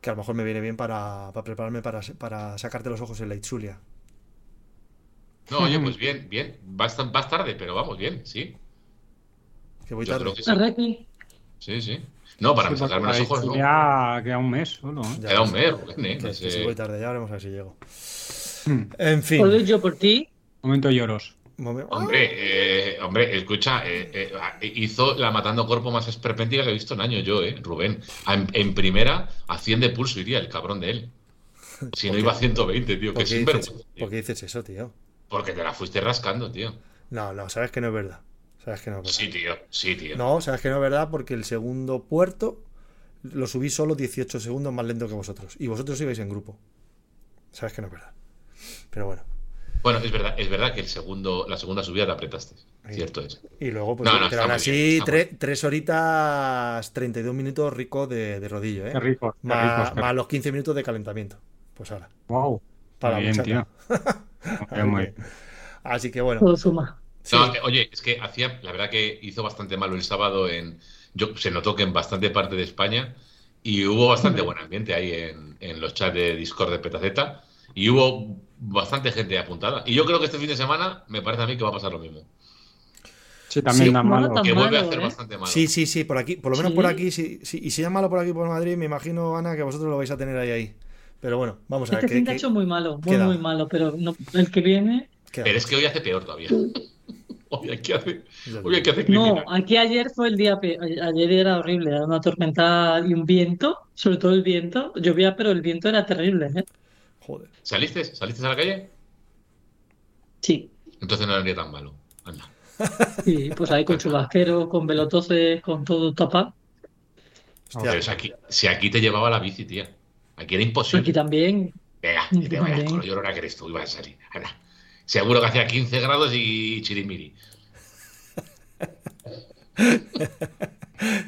que a lo mejor me viene bien para, para prepararme para, para sacarte los ojos en la Itzulia. No, oye, pues bien, bien. Vas, vas tarde, pero vamos, bien, sí. Que voy Yo tarde. que. Sí, sí. No, para Sí, porque sacarme los ojos, no. Ya queda un mes solo. ¿eh? Queda un mes, Rubén, ¿eh? Que- No que sé. si voy tarde, ya veremos a ver si llego. Hmm. En fin. Joder, yo por ti. Momento lloros. Hombre, eh, hombre, escucha, eh, eh, hizo la matando cuerpo más esperpéntica que he visto en años yo, eh, Rubén. En, en primera, a 100 de pulso iría el cabrón de él. Si no ¿Por iba a qué? 120, tío, ¿Por que qué, sinvergüenza. dices, tío. por qué dices eso, tío? Porque te la fuiste rascando, tío. No, no, sabes que no es verdad. Sabes que no es verdad. Sí, tío, sí, tío. No, sabes que no es verdad porque el segundo puerto lo subí solo 18 segundos más lento que vosotros. Y vosotros ibais en grupo. Sabes que no es verdad. Pero bueno. Bueno, es verdad, es verdad que el segundo, la segunda subida te apretaste. Ahí. Cierto es. Y luego, pues, No, no, pero aún así, bien, está tre- tres horitas, 32 minutos rico de, de rodillo, ¿eh? Qué rico. Qué Más, ricos, qué más los 15 minutos de calentamiento. Pues ahora. Wow. Para Muy bien, tío. Muy bien, muy bien. Así que bueno. Todo suma. Sí. No, oye, es que hacía, la verdad que hizo bastante malo el sábado en. Yo, se notó que en bastante parte de España y hubo bastante buen ambiente ahí en, en los chats de Discord de Petaceta y hubo bastante gente apuntada. Y yo creo que este fin de semana me parece a mí que va a pasar lo mismo. Sí, también Sí. da malo. Que vuelve a hacer ¿eh? bastante malo. Sí, sí, sí, por aquí, por lo menos Sí. por aquí, sí, sí. Y si es malo por aquí por Madrid, me imagino, Ana, que vosotros lo vais a tener ahí ahí. Pero bueno, vamos a ver Este fin de ha hecho muy malo, muy, queda? muy malo, pero no, el que viene. qué Pero es que hoy hace peor todavía. Hoy hacer No, aquí ayer fue el día, ayer era horrible, era una tormenta y un viento, sobre todo el viento, llovía, pero el viento era terrible, ¿eh? Joder. ¿Saliste? ¿Saliste a la calle? Sí, Entonces no era ni tan malo. Anda. sí, pues ahí con chubasquero, con velotoces, con todo tapado. Hostia. Pero si aquí, si aquí te llevaba la bici, tía. Aquí era imposible. Aquí también, Venga, que te vayas con lo llorona que eres tú, ibas a salir. Anda. Seguro que hacía 15 grados y chirimiri.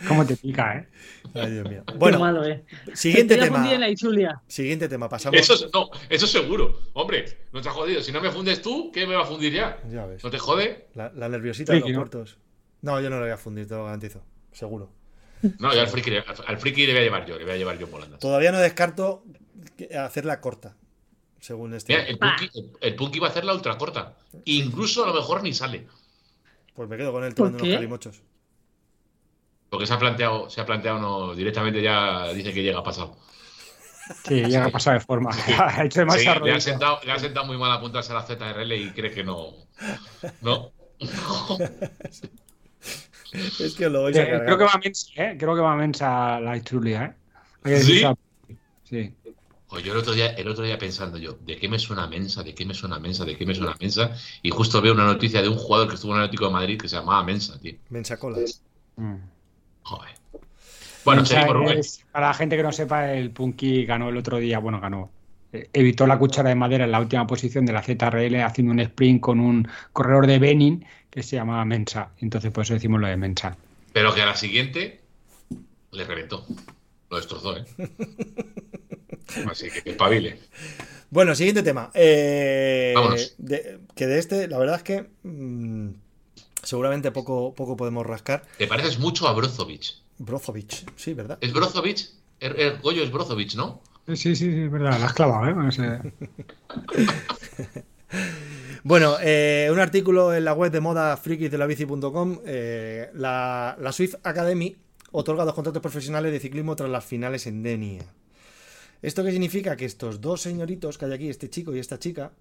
¿Cómo te pica, eh? Ay, Dios mío. Bueno, malo, ¿eh? siguiente Te tema. en la Ichulia. Siguiente tema, pasamos. Eso es- no, eso seguro. Hombre, no te ha jodido. Si no me fundes tú, ¿qué me va a fundir ya? Ya ves. ¿No te jode? La, la nerviosita de los Friki, ¿no? yo no lo voy a fundir, te lo garantizo. Seguro. No, yo al friki, le- al, al friki le voy a llevar yo, le voy a llevar yo en volandas. Todavía no descarto hacerla corta. Según este. Mira, el punky, el, el Punky va a hacer la ultra corta. Incluso a lo mejor ni sale. Pues me quedo con él ¿Por tomando unos calimochos. Porque se ha planteado, se ha planteado no, directamente ya dice que llega pasado. Sí, ya ha pasado de forma. ha hecho Sí, demasiado le, ha sentado, le ha sentado muy mal apuntarse a la ZRL y cree que no. No. Es que lo vais a cargar. creo que va mensa, ¿eh? Creo que va mensa la Trulia, ¿eh? Hay que ¿Sí? decir- Sí. Pues yo el otro, día, el otro día pensando yo, ¿de qué me suena Mensa? ¿De qué me suena Mensa? ¿De qué me suena Mensa? Y justo veo una noticia de un jugador que estuvo en el Atlético de Madrid que se llamaba Mensa, tío. Mensacola. Mm. Joder. Bueno, Mensa seguimos, Rubén. es- para la gente que no sepa, el Punky ganó el otro día, bueno, ganó. eh, Evitó la cuchara de madera en la última posición de la ZRL haciendo un sprint con un corredor de Benin que se llamaba Mensa. Entonces, por eso decimos lo de Mensa. Pero que a la siguiente le reventó. Lo destrozó, ¿eh? Así que espabile. Bueno, siguiente tema. Eh, Vámonos. de- que de este, la verdad es que mm, seguramente poco, poco podemos rascar. Te pareces mucho a Brozovic. Brozovic, sí, ¿verdad? ¿Es Brozovic? El, el Goyo es Brozovic, ¿no? Sí, sí, sí, es verdad, la has clavado, ¿eh? No sé. Bueno, eh, un artículo en la web de moda frikis de la bici.com. eh, la, la Swift Academy otorga dos contratos profesionales de ciclismo tras las finales en Denia. ¿Esto qué significa? Que estos dos señoritos que hay aquí, este chico y esta chica,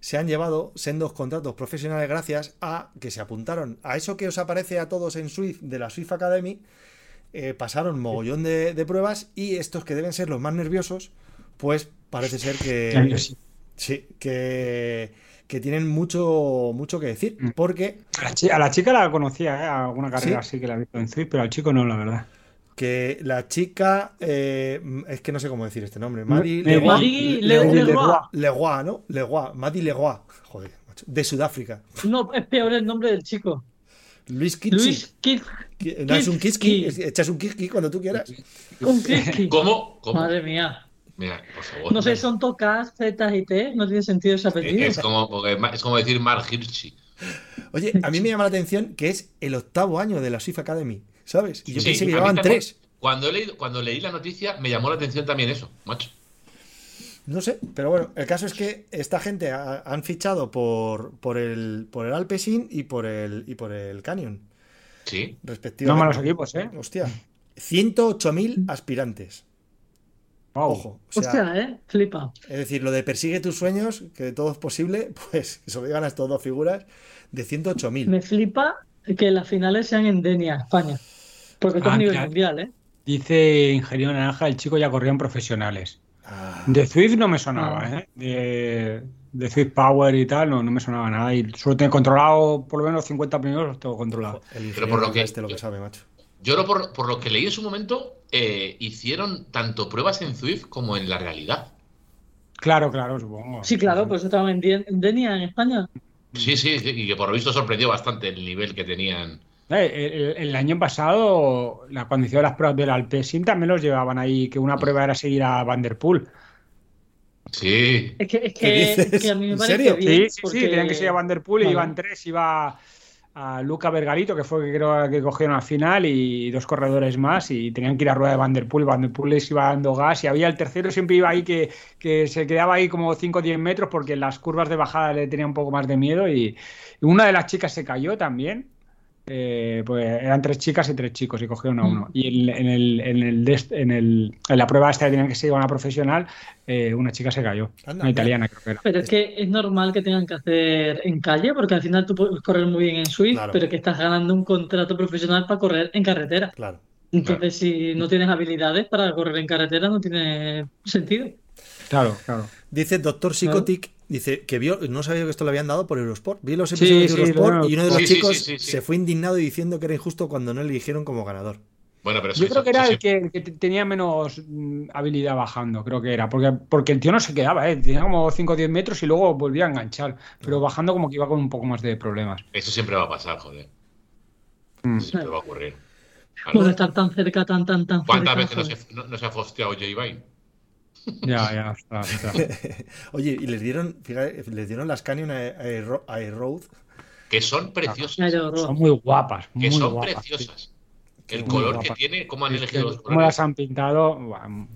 se han llevado sendos contratos profesionales gracias a que se apuntaron a eso que os aparece a todos en Swift de la Swift Academy. eh, pasaron mogollón de, de pruebas y estos que deben ser los más nerviosos, pues parece ser que, sí. Que, que tienen mucho, mucho que decir. Mm. Porque A la, chi- a la chica la conocía, ¿eh? Alguna carrera ¿Sí? que la he visto en Zwift, pero al chico no, la verdad. Que la chica, eh, es que no sé cómo decir este nombre, Maddie Me- Leroy, Leroy. ¿no? Leroy, Maddie Leroy, joder, macho, de Sudáfrica. No, es peor el nombre del chico. Luis Kitsi. Luis Kid Ki- No es un Kitski, Kitski. echas un Kitski cuando tú quieras. Kiski. ¿Cómo? ¿Cómo? Madre mía. Mira, por favor. No sé, son tocas, Z y T. No tiene sentido ese apellido. Es como, es como decir Mark Hirschi. Oye, a mí me llama la atención que es el octavo año de la Swift Academy, ¿sabes? Y yo Sí, pensé que llevaban tres. Cuando, he leído- cuando leí la noticia me llamó la atención también eso, macho. No sé, pero bueno, el caso es que esta gente ha- han fichado por, por el por el Alpecin y por el y por el Canyon, Sí. No respectivamente. malos equipos, ¿eh? Hostia, 108.000 aspirantes. Wow. Ojo, o sea, Hostia, ¿eh? Flipa. es decir, lo de persigue tus sueños, que todo es posible, pues que se lo digan a estas dos figuras de 108.000. Me flipa que las finales sean en Denia, España. Porque esto es Ah, a nivel mundial, ¿eh? Dice Ingeniero Naranja, el chico ya corría en profesionales. Ah, De Zwift no me sonaba, Ah. ¿eh? De, de Zwift Power y tal, no, no me sonaba nada. Y solo tengo controlado, por lo menos los 50 primeros los tengo controlados. el Pero por lo que- este lo que sabe, macho. Yo lo- por, por lo que leí en su momento, eh, hicieron tanto pruebas en Zwift como en la realidad. Claro, claro, supongo. Sí, claro, pues en, Dien- en Denia, en España. Sí, sí, y que por lo visto sorprendió bastante el nivel que tenían. El, el año pasado, la, cuando hicieron las pruebas del Alpecin, también los llevaban ahí, que una prueba era seguir a Vanderpool. Sí. Es que, es ¿Qué que, que a mí me ¿En parece serio? bien. Sí, sí, sí, tenían que seguir a Vanderpool y Vale. iban tres, iba a Luca Vergalito, que fue el que creo que cogieron al final, y dos corredores más, y tenían que ir a rueda de Vanderpool, y Vanderpool les iba dando gas, y había el tercero siempre iba ahí que, que se quedaba ahí como 5 o 10 metros, porque en las curvas de bajada le tenía un poco más de miedo, y, y una de las chicas se cayó también. Eh, pues eran tres chicas y tres chicos y cogieron a Mm. uno. Y en, en el, en, el dest- en, el- en la prueba esta que tenían que seguir a una profesional, eh, una chica se cayó. Anda, una italiana creo que era. Pero es que es normal que tengan que hacer en calle, porque al final tú puedes correr muy bien en Swift, Claro. pero que estás ganando un contrato profesional para correr en carretera. Claro. Entonces, si no tienes habilidades para correr en carretera, no tiene sentido. Claro, claro. Dice Doctor Psychotic, dice que vio, no sabía que esto lo habían dado por Eurosport. Vi los Sí, episodios de sí, Eurosport y uno de los Sí, chicos sí, sí, sí. se fue indignado diciendo que era injusto cuando no le eligieron como ganador. Bueno, pero eso, Yo creo eso- que era el que, el que te- tenía menos mm, habilidad bajando, creo que era, porque, porque el tío no se quedaba, ¿eh? tenía como 5 o 10 metros y luego volvía a enganchar, pero bajando como que iba con un poco más de problemas. eso siempre va a pasar, joder. Mm. Eso siempre va a ocurrir. Por estar tan cerca, tan, tan, tan ¿Cuántas cerca. veces no joder. se, no, no se ha fosteado J. Vine? Ya, ya, está, está. Oye, y les dieron, fíjate, les dieron las Canyon Air, Road que son preciosas. Claro, Son muy guapas. Que son guapas, preciosas. El color que tiene, cómo han. Es elegido que los cómo las colores. han pintado.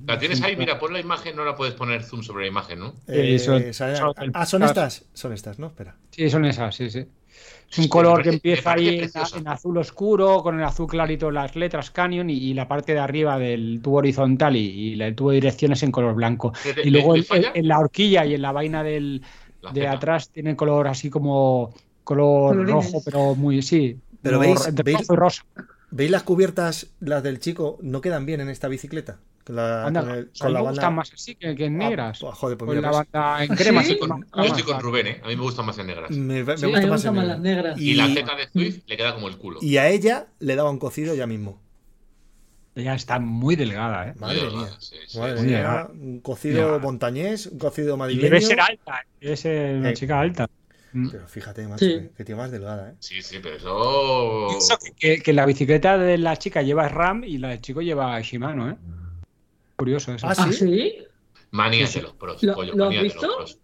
La tienes ahí, mira, pon la imagen, no la puedes poner zoom sobre la imagen, ¿no? Eh, son- sale- son- ah, son estas. Son estas, ¿no? Espera. Sí, son esas, sí, sí. Es un color parece- que empieza ahí en, azul oscuro, con el azul clarito las letras Canyon y, y la parte de arriba del tubo horizontal y, y la- el tubo de direcciones en color blanco. ¿Le- le- Y luego en, la horquilla y en la vaina del, La de atrás tiene color así como color Colorines. rojo, pero muy, sí. Pero veis- veis- rojo y rosa. ¿Veis las cubiertas, las del chico, no quedan bien en esta bicicleta? La, Anda, con el- con a la me banda- gustan más así que, que en Ah, negras. pues, joder, pues con mira, la pues, banda en crema. Sí. así Con- como- yo estoy con Rubén, ¿eh? A mí me gustan más en negras. me, me Sí, gusta me más gustan en más negro. las negras. Y la Z de Zwift le queda como el culo. Y a ella le daba un cocido ya mismo. Ella está muy delgada, ¿eh? Madre Muy mía. delgada, sí, sí. Madre sí. mía, un cocido Ya. montañés, un cocido Y madrileño. debe ser alta, ¿eh? debe ser una Eh. chica alta. Mm. Pero fíjate, macho, Sí. que, que tío más delgada, ¿eh? Sí, sí, pero eso. Pienso que, que la bicicleta de la chica lleva RAM y la del chico lleva Shimano, ¿eh? Curioso eso. Ah, ¿Ah, ¿sí? sí? De los pros, ¿Lo- pollo, lo has manías de los visto? pros.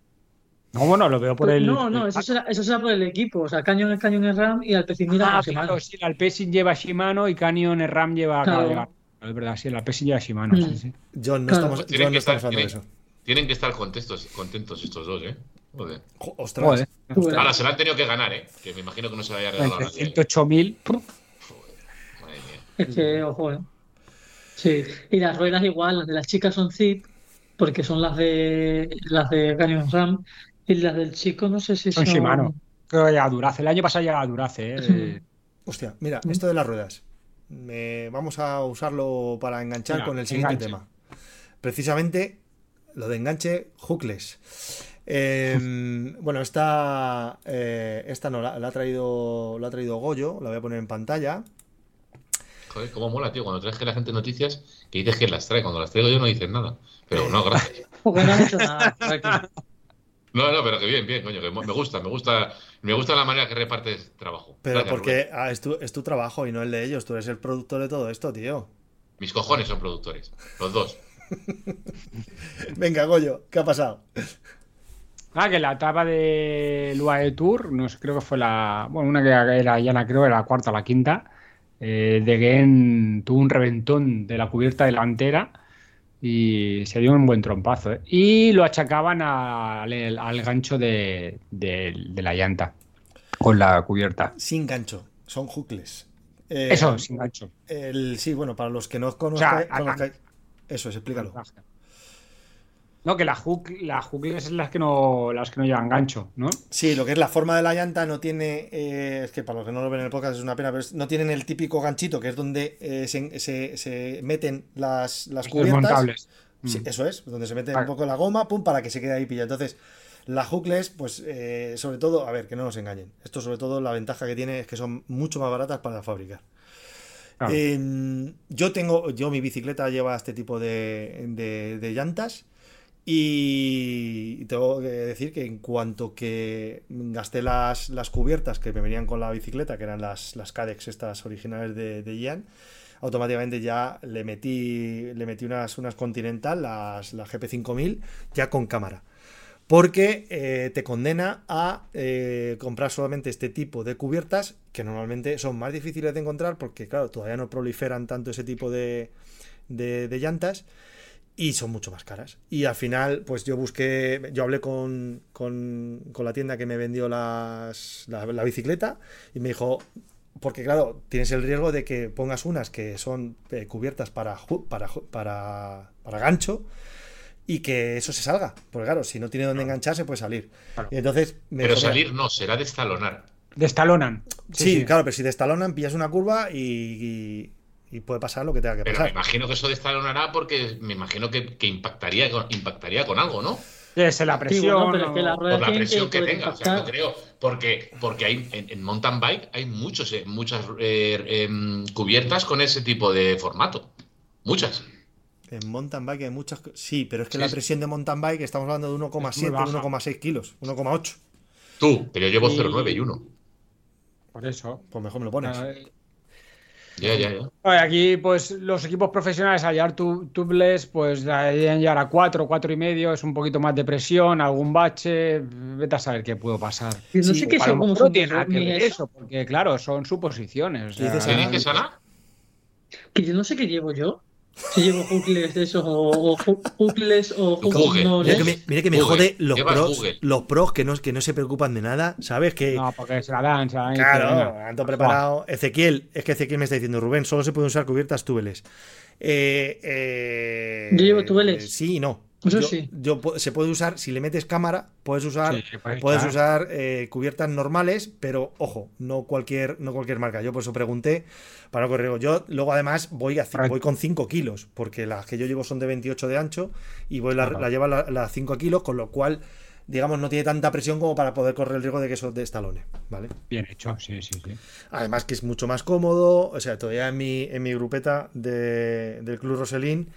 No, bueno, lo veo por Pues el. no, no, eso será, eso será por el equipo. O sea, Canyon es Canyon es RAM y Alpecin mira Ah, Shimano. claro, sí, el Alpecin lleva Shimano y Canyon el RAM lleva Claro. Es verdad, sí, el Alpecin lleva Shimano, Mm. sí, sí. John, no Claro. estamos, Tienen John, no que estar- estamos hablando de tienen- eso. Tienen que estar contentos, contentos estos dos, ¿eh? Joder. Ostras. Joder. Joder. Ahora se la han tenido que ganar, ¿eh? Que me imagino que no se la haya regalado a Entre nadie. 108.000. Madre mía. Es que, ojo, eh. Sí, y las ruedas igual, las de las chicas son zip, porque son las de las de Canyon RAM, y las del chico no sé si Son son. Shimano. Creo que llega a Durace. El año pasado llega a Durace, ¿eh? Hostia, mira, esto de las ruedas. Me- vamos a usarlo para enganchar Mira, con el siguiente enganche. tema. Precisamente lo de enganche hookless. Eh, bueno, esta, eh, esta no, la, la ha traído, la ha traído Goyo, la voy a poner en pantalla. Joder, cómo mola, tío. Cuando traes que la gente noticias, que dices que las trae. Cuando las traigo yo no dices nada. Pero no, gracias. Porque no han hecho nada. tranquilo. No, no, pero que bien, bien, coño. Que me gusta, me gusta, me gusta la manera que repartes trabajo. Pero Gracias, porque ah, es, tu, es tu trabajo y no el de ellos. Tú eres el productor de todo esto, tío. Mis cojones son productores. Los dos. Venga, Goyo, ¿qué ha pasado? Ah, que la etapa de l'UAE Tour, no sé, creo que fue la. Bueno, una que era llana, creo, era la cuarta o la quinta. Eh, de Gen tuvo un reventón de la cubierta delantera y se dio un buen trompazo. ¿eh? Y lo achacaban al, al gancho de, de- de la llanta con la cubierta. Sin gancho, son. Eh, Eso, sin gancho. el- sí, bueno, para los que no O sea, conozcan. a- eso es, explícalo. No, que la hook, la es las que no, las que no llevan gancho, ¿no? Sí, lo que es la forma de la llanta no tiene, eh, es que para los que no lo ven en el podcast es una pena, pero es- no tienen el típico ganchito que es donde eh, se, se- se meten las, las cubiertas. Sí, Mm. eso es, donde se mete Vale. un poco la goma, pum, para que se quede ahí pillado. Entonces, la hookless, pues eh, sobre todo, a ver, que no nos engañen. Esto sobre todo la ventaja que tiene es que son mucho más baratas para fabricar. Eh, yo tengo, yo mi bicicleta lleva este tipo de, de- de llantas y tengo que decir que en cuanto que gasté las, las cubiertas que me venían con la bicicleta, que eran las, las Cadex estas originales de, de automáticamente ya le metí, le metí unas, unas Continental, las, las GP5000, ya con cámara. Porque eh, te condena a eh, comprar solamente este tipo de cubiertas que normalmente son más difíciles de encontrar porque, claro, todavía no proliferan tanto ese tipo de- de llantas y son mucho más caras. Y al final, pues yo busqué, yo hablé con, con- con la tienda que me vendió las, la, la bicicleta y me dijo, porque claro, tienes el riesgo de que pongas unas que son eh, cubiertas para, para, para, para gancho y que eso se salga. Porque claro, si no tiene dónde engancharse, puede salir. Claro. Y entonces me Pero dijo, "Mira, salir no, será destalonar. Destalonan. Sí, claro, pero si te estalonan, pillas una curva y, y- y puede pasar lo que tenga que Pero me pasar. imagino que eso destalonará porque me imagino que, que impactaría, con, impactaría con algo, ¿no? Es la Sí, presión. bueno, pero es que la Por la presión que tenga, o sea, no creo. Porque, porque hay, en, en mountain bike hay muchos, eh, muchas eh, em, cubiertas con ese tipo de formato. Muchas. En mountain bike hay muchas. Sí, pero es que Sí, la presión de mountain bike estamos hablando de Es 1,7, muy baja. 1,6 kilos, 1,8. Tú, pero yo llevo Y- 0,9 y 1. Por eso. Pues mejor me lo pones. Eh, Ya, ya, ya. Oye, aquí, pues los equipos profesionales al llevar tu, tubeless, pues deberían llegar a 4, 4 y medio, es un poquito más de presión, algún bache, vete a saber qué puede pasar. No Sí, sé qué son son tiene nada que ver eso. porque claro, son suposiciones. o sea, ¿Qué dices, Ana? Que yo no sé qué llevo yo. Si llevo hookles de esos o, o o Google. no Mira que me, mira que me Google. jode los pros, los pros que no, que no se preocupan de nada, ¿sabes? Que, No, porque se la dan, se la dan. y Claro, todo preparado. Ezequiel, es que Ezequiel me está diciendo, Rubén, solo se pueden usar cubiertas túbeles. Eh, eh, Yo llevo túbeles. eh, Sí y no. Eso Yo- sí. yo pu- se puede usar, si le metes cámara, puedes usar, Sí, puedes usar eh, cubiertas normales, pero ojo, no cualquier, no cualquier marca. Yo por eso pregunté para no correr. Yo luego además voy, a, voy con 5 kilos, porque las que yo llevo son de 28 de ancho y voy la, la lleva la- las 5 kilos, con lo cual, digamos, no tiene tanta presión como para poder correr el riesgo de que eso destalone, ¿vale? Bien hecho, sí, sí, sí. Además que es mucho más cómodo, o sea, todavía en mi, en mi grupeta de- del Club Roselín,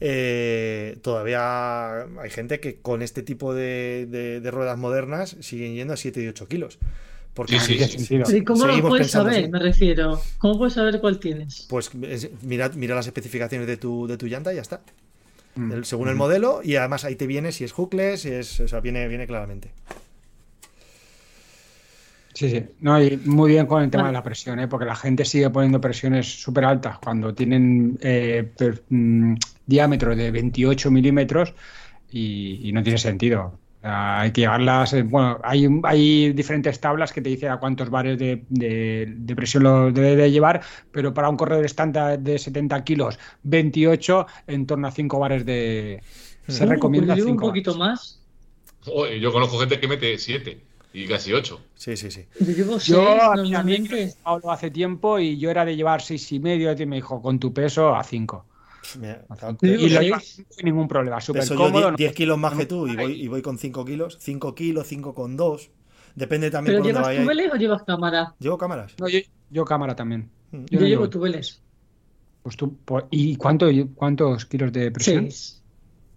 eh, todavía hay gente que con este tipo de, de- de ruedas modernas siguen yendo a 7 y 8 kilos. Porque Sí, sí, sí. sentido. ¿Y cómo lo puedes saber? así. Me refiero. ¿Cómo puedes saber cuál tienes? Pues es- mira, mira las especificaciones de tu, de tu llanta y ya está. Mm. El- según el modelo, y además ahí te viene si es hookless, si es, o sea, viene, viene claramente. Sí, sí. No, y muy bien con el tema de la presión, ¿eh? porque la gente sigue poniendo presiones súper altas cuando tienen eh, per- mm, diámetro de 28 milímetros y, y no tiene sentido. Sea, hay que llevarlas. eh, bueno, hay, un- hay diferentes tablas que te dicen a cuántos bares de, de- de presión lo debe de llevar, pero para un corredor estándar de 70 kilos, 28 en torno a 5 bares de. Se Uh, recomienda pues yo llevo un 5 poquito más. Oye, yo conozco gente que mete 7 y casi 8. Sí, sí, sí. Yo llevo seis Yo, a mí, a mí normalmente. Pablo hace tiempo y yo era de llevar seis y medio y me dijo, con tu peso a cinco. Mira, Y lo lleva sin ningún problema, súper cómodo. 10, no- 10 kilos más que no- tú y voy, y voy con 5 kilos. 5 kilos, 5 con 2. Depende también ¿Pero por dónde llevas túbeles o llevas cámara? ¿Llevo cámaras? No, yo, yo cámara también. Mm. Yo Yo, no llevo llevo- túbeles. Pues tú, pues, ¿Y cuánto, cuántos kilos de presión? Seis.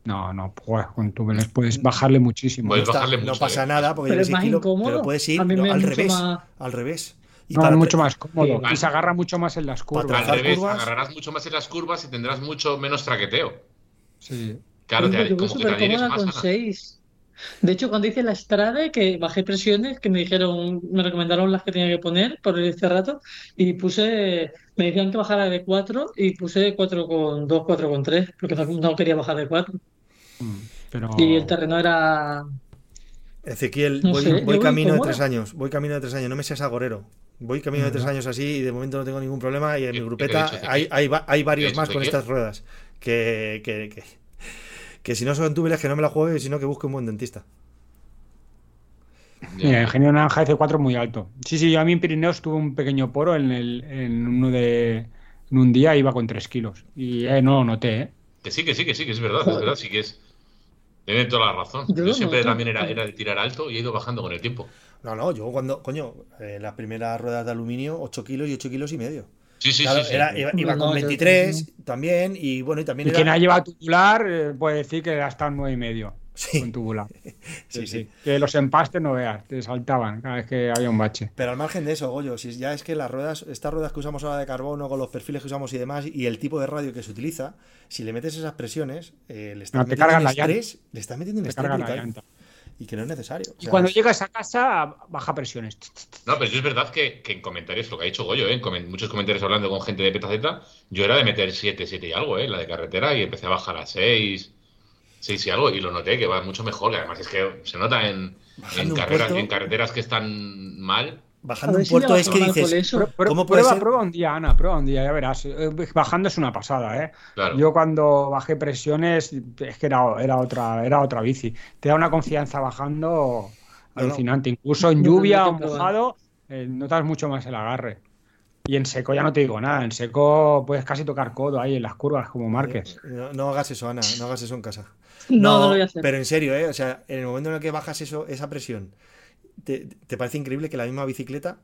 No, no, pues con tu les puedes bajarle muchísimo. No, está- bajarle no mucho, pasa eh. nada porque Pero es más 6 kilos, incómodo. pero puedes ir no, al revés. más- Al revés. Y No, para es tre- mucho más cómodo y se agarra mucho más en las curvas. Para Al revés, curvas. agarrarás mucho más en las curvas y tendrás mucho menos traqueteo. Sí. Claro, te, voy como que te cómoda más. con Ana. 6. De hecho, cuando hice la Strade, que bajé presiones, que me dijeron, me recomendaron las que tenía que poner por este rato, y puse, me decían que bajara de 4 y puse 4,2, 4,3, porque no, no quería bajar de 4. Mm, Pero... Y el terreno era. Ezequiel, No voy, sé, voy yo voy camino de tres años. Voy camino de tres años. No me seas agorero. Voy camino de tres años así y de momento no tengo ningún problema. Y en ¿Qué- mi grupeta hay, hay, va- hay varios más con estas ruedas. Que, que, que, que si no son túbeles, que no me la juegue, sino que busque un buen dentista. Mira, Ingenio Naranja F4 muy alto. Sí, sí, yo a mí en Pirineos tuve un pequeño poro en, el, en uno de. En un día iba con 3 kilos. Y eh, no lo noté, ¿eh? Que sí, que sí, que sí, que es verdad, es verdad, sí que es. Tiene toda la razón. Yo Yo, siempre noto. también era, era de tirar alto y he ido bajando con el tiempo. No, no, yo cuando, coño, eh, las primeras ruedas de aluminio, 8 kilos y 8 kilos y medio. Sí, sí, Claro, sí. sí. era- iba, iba No, con yo- 23 también y bueno, y también Y era... quien ha llevado tubular eh, puede decir que hasta un 9 y medio Sí. con tubular. Sí, sí. Que los empastes no veas, te saltaban cada vez que había un bache. Pero al margen de eso, Goyo, si ya es que las ruedas, estas ruedas que usamos ahora de carbono, con los perfiles que usamos y demás, y el tipo de radio que se utiliza, si le metes esas presiones, eh, le estás No, te metiendo cargan un estrés, le estás metiendo un estrés y que no es necesario. O Y sea, cuando llegas a casa, baja presiones. No, pero sí es verdad que, que en comentarios, lo que ha dicho Goyo, ¿eh? en comen- muchos comentarios hablando con gente de PetaZ, yo era de meter 7, 7 y algo, ¿eh? la de carretera, y empecé a bajar a 6, 6 y algo, y lo noté que va mucho mejor, y además es que se nota en, carreras, en carreteras que están mal. Bajando un si puerto es que dices, ¿Cómo puede prueba, ser? prueba un día, Ana, prueba un día, ya verás. Eh, Bajando es una pasada, ¿eh? Claro. Yo cuando bajé presiones, es que era, era otra, era otra bici. Te da una confianza bajando No, no. alucinante. Incluso en lluvia o mojado, eh, notas mucho más el agarre. Y en seco ya no te digo nada. En seco puedes casi tocar codo ahí en las curvas como Márquez. no, no hagas eso, Ana, no hagas eso en casa. No, no, lo voy a hacer. pero en serio, ¿eh? O sea, en el momento en el que bajas eso, esa presión, te, te parece increíble que la misma bicicleta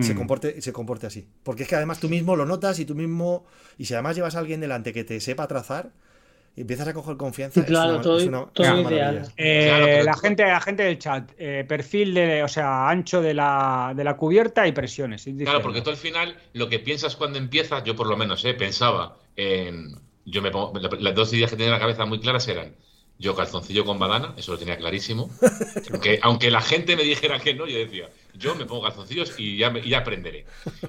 se Mm. comporte, se comporte así. Porque es que además tú mismo lo notas y tú mismo. Y si además llevas a alguien delante que te sepa trazar, empiezas a coger confianza. Sí, claro, es una, todo- es una- todo es una ideal. maravilla. Eh, Claro, la, gente, la gente del chat, eh, perfil de, o sea, ancho de la, de la cubierta y presiones. Claro, porque tú al final lo que piensas cuando empiezas, yo por lo menos eh, pensaba en. Yo me pongo, la- las dos ideas que tenía en la cabeza muy claras eran. Yo calzoncillo con badana, eso lo tenía clarísimo. Aunque, aunque la gente me dijera que no, yo decía, yo me pongo calzoncillos y ya, me- y ya aprenderé.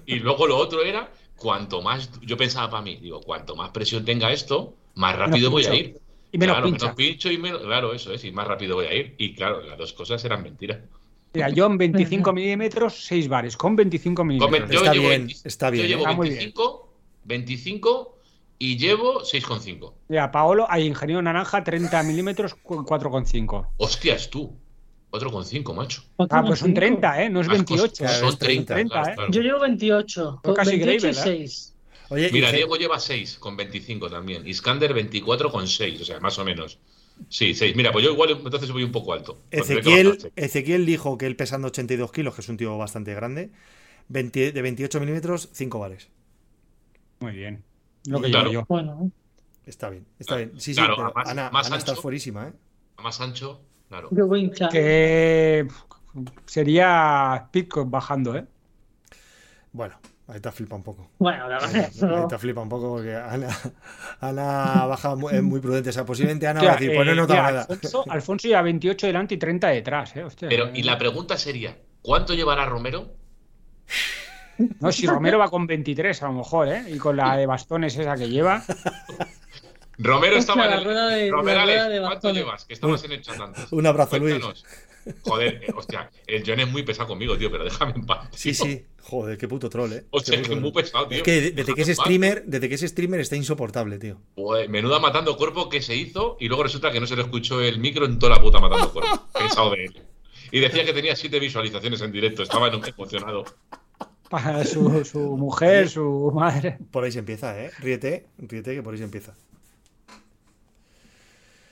Y luego lo otro era, cuanto más, yo pensaba para mí, digo, cuanto más presión tenga esto, más rápido voy a ir. Y menos claro, pincha. menos pincho y menos, claro, eso es, y más rápido voy a ir. Y claro, las dos cosas eran mentiras. Mira, yo en 25 milímetros, 6 bares, con 25 milímetros. Yo Está llevo bien, 20 está bien, Yo llevo está muy 25, 25 y llevo 6,5. Mira, Paolo, hay ingeniero naranja, 30 milímetros, cu- 4,5. Hostias, tú. Otro con 5, macho. Ah, pues son 4,5. 30, ¿eh? No es Más 28. cosas. ¿eh? Son es 30, 30, claro, ¿eh? claro. Yo llevo 28. Pues casi 28 y Gravel, ¿eh? 6. Oye, Mira, y- Diego lleva 6 con 25 también. Iskander 24 con 6, o sea, más o menos. Sí, 6. Mira, pues yo igual entonces voy un poco alto. Ezequiel. Ezequiel dijo que él pesando 82 kilos, que es un tío bastante grande, 20 de 28 milímetros, 5 bares. Muy bien. Lo que Claro. llevo yo. Bueno, Está bien, está bien. Sí, sí, Claro, pero más- Ana, más Ana ancho. estás fuerísima, ¿eh? Más ancho, claro. yo voy. Que sería Pitcock bajando, ¿eh? Bueno, ahí te flipa un poco. Bueno, la verdad, Ahí te flipa un poco porque Ana, Ana baja muy, es muy prudente. O sea, posiblemente Ana va a decir, pues no he eh, mira, nada. Alfonso, Alfonso lleva 28 delante y 30 detrás, ¿eh? Hostia, Pero, eh. y la pregunta sería, ¿cuánto llevará Romero? No, si Romero va con 23 a lo mejor, ¿eh? Y con la de bastones esa que lleva. Romero estaba en la el... rueda de- Romero, Alex, ¿cuánto llevas? Que estabas en el chat antes. Un abrazo, Luis. Joder, eh, hostia, el John es muy pesado conmigo, tío, pero déjame en paz. Sí, tío. sí. Joder, qué puto troll, ¿eh? Hostia, es que es muy pesado, tío. Es que de- desde que es streamer, desde que es streamer está insoportable, tío. Joder, menuda matando cuerpo que se hizo y luego resulta que no se le escuchó el micro en toda la puta matando cuerpo. Pensado de él. Y decía que tenía siete visualizaciones en directo, estaba emocionado. Para su, su mujer, su madre. Por ahí se empieza, ¿eh? Ríete, ríete que por ahí se empieza.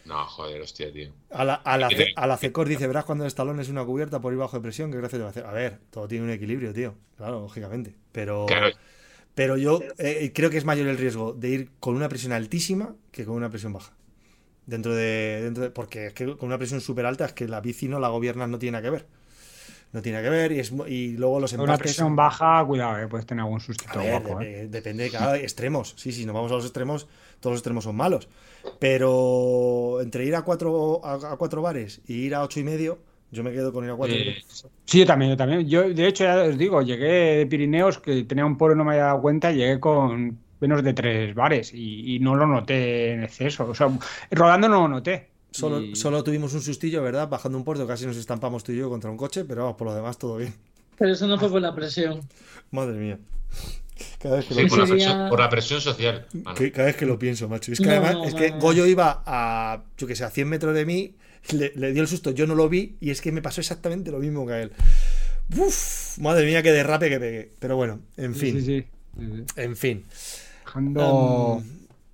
No, joder, hostia, tío. A la, a la, a dice, verás cuando el estalón es una cubierta por ir bajo de presión, qué gracia te va a hacer. A ver, todo tiene un equilibrio, tío. Claro, lógicamente. Pero, Claro, pero yo eh, creo que es mayor el riesgo de ir con una presión altísima que con una presión baja. Dentro de, dentro de- porque es que con una presión súper alta es que la bici no la gobiernas, no tiene nada que ver. No tiene que ver y, es, y luego los empates... una presión baja, cuidado, ¿eh? Puedes tener algún guapo, ¿eh? dep- depende de cada extremos. Sí, sí, nos vamos a los extremos, todos los extremos son malos. Pero entre ir a cuatro, a, a cuatro bares y ir a ocho y medio, yo me quedo con ir a cuatro. eh, Sí, yo también, yo también. Yo, de hecho, ya os digo, llegué de Pirineos, que tenía un poro y no me había dado cuenta, llegué con menos de tres bares y, y no lo noté en exceso. O sea, rodando no lo noté. Solo, Y- solo tuvimos un sustillo, ¿verdad? Bajando un puerto, casi nos estampamos tú y yo contra un coche, pero vamos, por lo demás todo bien. Pero eso no fue por la presión. Madre mía. Cada vez que, sí, lo, por, la sería- presión, por la presión social. cada vez que lo pienso, macho. Es que No, además, no, es que no. Goyo iba a, yo que sé, a 100 metros de mí, le, le dio el susto, yo no lo vi y es que me pasó exactamente lo mismo que a él. Uf, madre mía, qué derrape que pegué. Pero bueno, en Sí, fin, sí, sí. Sí, sí. en fin. Bajando. Um,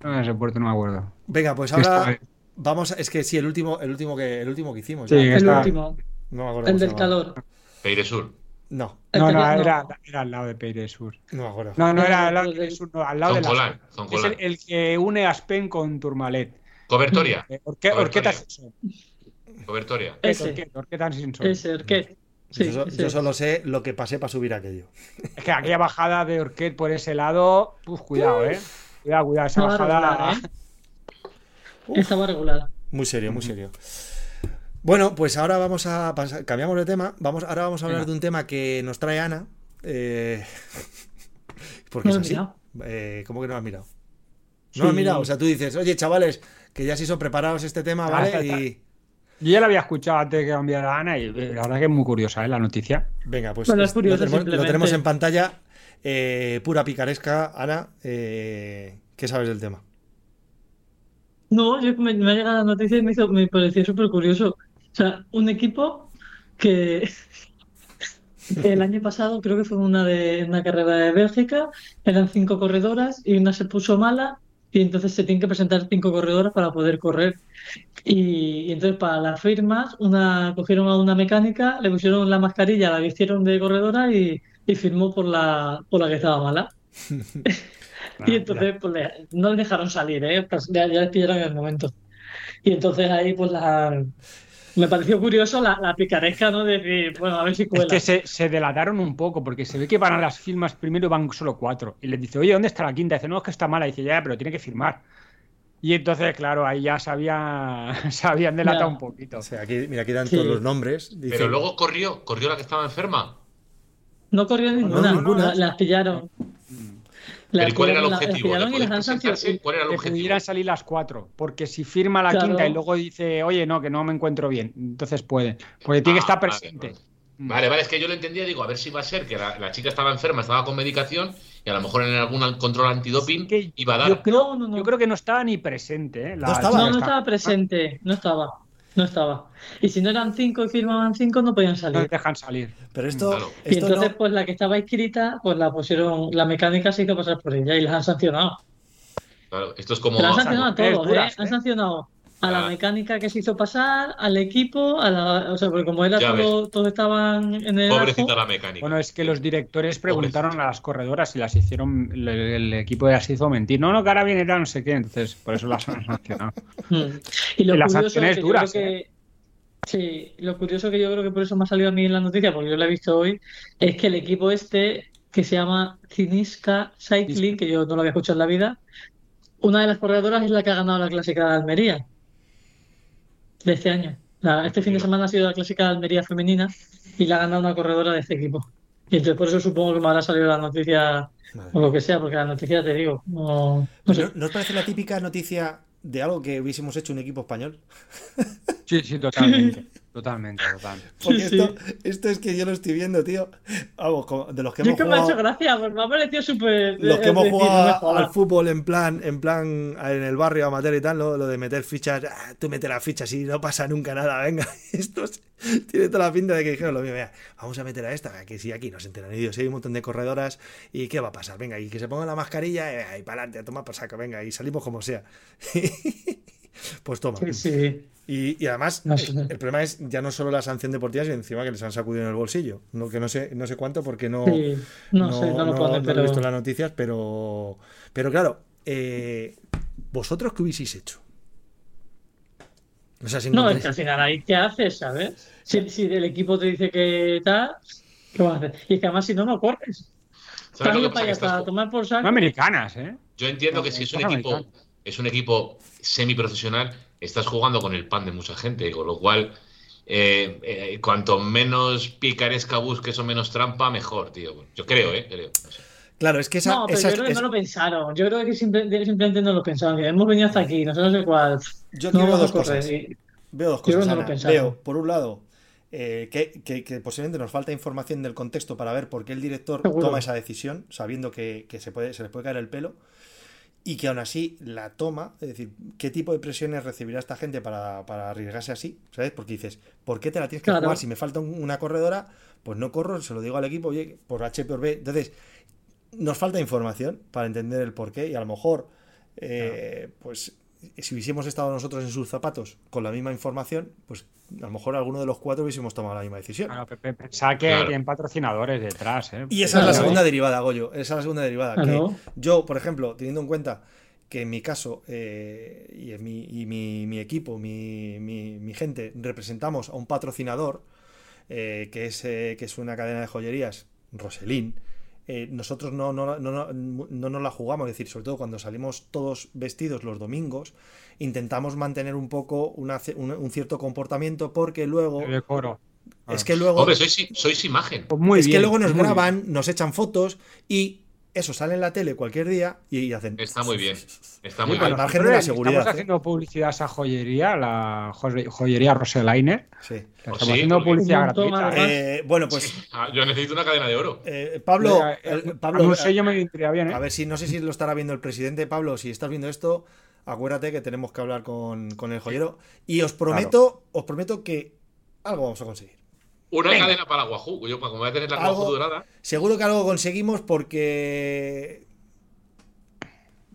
No, en ese puerto no me acuerdo. Venga, pues ahora vamos, a- es que sí, el último, el último que, el último que hicimos. Sí, ya. El Está- último, No me acuerdo el del calor. Peire Sur. No, No, era, era al lado de Peire Sur. no me acuerdo. No, no era al lado de Sur, no, al lado de la. Es el, el que une Aspen con Turmalet. Cobertoria. Eh, Orque- Cobertoria. Orqueta Simpson. Cobertoria. Ese. Orqueta, Simpson. Ese, Orquet. Sí, yo, yo solo sé lo que pasé para subir aquello. Es que aquella bajada de Orquet por ese lado, pues cuidado, eh. Cuidado, cuidado, esa bajada. ¿eh? Estaba regulada. Muy serio, muy serio. Bueno, pues ahora vamos a pasar, cambiamos de tema. Vamos, ahora vamos a hablar Venga. de un tema que nos trae Ana. eh, porque No es así. mirado. Eh, ¿Cómo que no lo has mirado? Sí. No lo has mirado. O sea, tú dices, oye, chavales, que ya se hizo preparados este tema, Ah, ¿vale? está, está. Y Yo ya la había escuchado antes de que cambiara Ana y eh, la verdad que es muy curiosa, ¿eh? La noticia. venga, pues Bueno, es curioso, lo, tenemos, lo simplemente. tenemos en pantalla. eh, pura picaresca. Ana, eh, ¿qué sabes del tema? No, yo me, ha llegado la noticia y me, hizo, me pareció súper curioso. O sea, un equipo que el año pasado, creo que fue una de una carrera de Bélgica, eran cinco corredoras y una se puso mala y entonces se tienen que presentar cinco corredoras para poder correr. Y, y entonces para las firmas, una cogieron a una mecánica, le pusieron la mascarilla, la vistieron de corredora y, y firmó por la, por la que estaba mala. Y entonces pues, le- no le dejaron salir, ¿eh? Pues, ya, ya les pillaron en el momento. Y entonces ahí pues la... Me pareció curioso la, la picaresca, ¿no? De decir, bueno, a ver si Es cuela. que se, se delataron un poco, porque se ve que van a las firmas primero y van solo cuatro. Y les dice, oye, ¿dónde está la quinta? dice, no, es que está mala. dice, ya, pero tiene que firmar. Y entonces, claro, ahí ya se, había- se habían delatado Ya. un poquito. O sea, aquí, mira, aquí dan Sí. todos los nombres. Dice- Pero luego corrió, corrió la que estaba enferma. No corrió ninguna, ninguna. la- las pillaron. Pero Las ¿y cuál era el la- objetivo? ¿De. ¿Cuál era el Que objetivo? pudieran salir las cuatro. Porque si firma la Claro. quinta y luego dice, oye, no, que no me encuentro bien, entonces puede. Porque tiene que Ah, estar presente. vale. Vale, vale, es que yo lo entendía, digo, a ver si va a ser que la, la chica estaba enferma, estaba con medicación y a lo mejor en algún control antidoping que iba a dar. Yo creo, No, no, no. yo creo que no estaba ni presente. ¿eh? La No estaba. chica No, no esta. estaba presente, no estaba, no estaba. Y si no eran cinco y firmaban cinco, no podían No salir. les dejan salir. Pero esto, Claro. Y esto entonces, no- pues la que estaba inscrita, pues la pusieron, la mecánica se hizo pasar por ella y las han sancionado. Claro, esto es como. Pero han sancionado a todos, duras, ¿eh? Han ¿eh? sancionado a la Ah. mecánica que se hizo pasar, al equipo, a la, o sea, porque como era Ya todo, todos estaban en el Pobrecita ajo, la mecánica. Bueno, es que los directores preguntaron a las corredoras y las hicieron, el, el equipo las hizo mentir. No, no, que ahora viene no sé qué. Entonces, por eso las han sancionado. Mm. Y lo Y las curioso sanciones que yo duras, creo que sí, lo curioso que yo creo que por eso me ha salido a mí en la noticia, porque yo la he visto hoy, es que el equipo este que se llama Cinisca Cycling, que yo no lo había escuchado en la vida, una de las corredoras es la que ha ganado la clásica de Almería de este año. La- este fin de semana ha sido la clásica de Almería femenina y la ha ganado una corredora de este equipo. Y entonces por eso supongo que me habrá salido la noticia Vale. o lo que sea, porque la noticia te digo, no, no sé. ¿No, ¿no os parece la típica noticia de algo que hubiésemos hecho un equipo español? Sí, sí, totalmente. Totalmente, totalmente. Porque Sí, sí. esto, esto es que yo lo estoy viendo, tío. Vamos, como- de los que Yo hemos es que me ha hecho jugado, gracia, pues me ha parecido súper. los que hemos jugado al fútbol en plan, en plan en el barrio amateur y tal, ¿no? lo de meter fichas, ah, tú metes las fichas y no pasa nunca nada, venga, esto es- tiene toda la pinta de que dijeron lo mismo, "Mira, vamos a meter a esta, que sí, aquí no se enteran ellos, hay un montón de corredoras y ¿qué va a pasar? Venga, y que se pongan la mascarilla y para adelante, a tomar por saco, venga, y salimos como sea. pues toma. Sí, sí. Y, y además, No el, sé. el problema es ya no solo la sanción deportiva, sino encima que les han sacudido en el bolsillo. No, que no sé, no sé cuánto, porque no, Sí, no, sé, no lo pone, no pero. he visto en las noticias, pero, pero claro, eh, ¿vosotros qué hubieseis hecho? O sea, si No, es que al final ahí, ¿qué haces, sabes? Si, si el equipo te dice que tal, ¿qué vas a hacer? Y es que además, si no, no corres. ¿Sabes lo que Cambio pasa? para Que allá, estás para ju- tomar por saco. americanas, ¿eh? Yo entiendo que No, si es un equipo, es un equipo semiprofesional, estás jugando con el pan de mucha gente, con lo cual eh, eh, cuanto menos picaresca busques o menos trampa, mejor, tío. Yo creo, ¿eh? Creo. No sé. Claro, es que esa, No, pero esa yo creo que es- no lo pensaron. Yo creo que simple- simplemente no lo pensaron. Que hemos venido hasta aquí, no sé, no sé cuál. yo No veo dos cosas. Y- Veo dos Yo creo cosas. que no lo Ana. pensaron. Veo, por un lado, eh, que, que- que posiblemente nos falta información del contexto para ver por qué el director Seguro. toma esa decisión, sabiendo que, que se, puede, se le puede caer el pelo, y que aún así la toma, es decir, qué tipo de presiones recibirá esta gente para, para arriesgarse así, ¿sabes? Porque dices, ¿por qué te la tienes que Claro. jugar? Si me falta un- una corredora, pues no corro, se lo digo al equipo, oye, por H por B. Entonces, nos falta información para entender el porqué y a lo mejor, eh, pues si hubiésemos estado nosotros en sus zapatos con la misma información, pues a lo mejor alguno de los cuatro hubiésemos tomado la misma decisión. Claro, pensaba que Claro. tienen patrocinadores detrás, ¿eh? Y esa es la segunda derivada, Goyo. Esa es la segunda derivada. Que yo, por ejemplo, teniendo en cuenta que en mi caso eh, y, en mi, y mi, mi equipo, mi, mi- mi gente, representamos a un patrocinador eh, que, es, eh, que es una cadena de joyerías, Roselín. Eh, nosotros no, no, no, no, no nos la jugamos, es decir, sobre todo cuando salimos todos vestidos los domingos, intentamos mantener un poco una un, un cierto comportamiento porque luego El decoro. es que luego Hombre, sois, sois imagen. Pues muy es bien, que luego nos bien. graban, nos echan fotos y eso sale en la tele cualquier día y, y hacen. Está muy bien. Está muy al pero bien. margen de la seguridad, Estamos ¿eh? haciendo publicidad a esa joyería, la joye- joyería Roselainer. Sí. ¿Oh, Estamos sí? haciendo publicidad gratuita. ¿eh? Bueno, pues Ah, yo necesito una cadena de oro. eh, Pablo, Eh, eh, Pablo, un sello me vendría bien, ¿eh? a ver si no sé si lo estará viendo el presidente Pablo, si estás viendo esto, acuérdate que tenemos que hablar con, con el joyero y os prometo, os prometo que algo vamos a conseguir. Una Venga. cadena para Wahoo. Yo, como voy a tener la Wahoo dorada, Seguro que algo conseguimos porque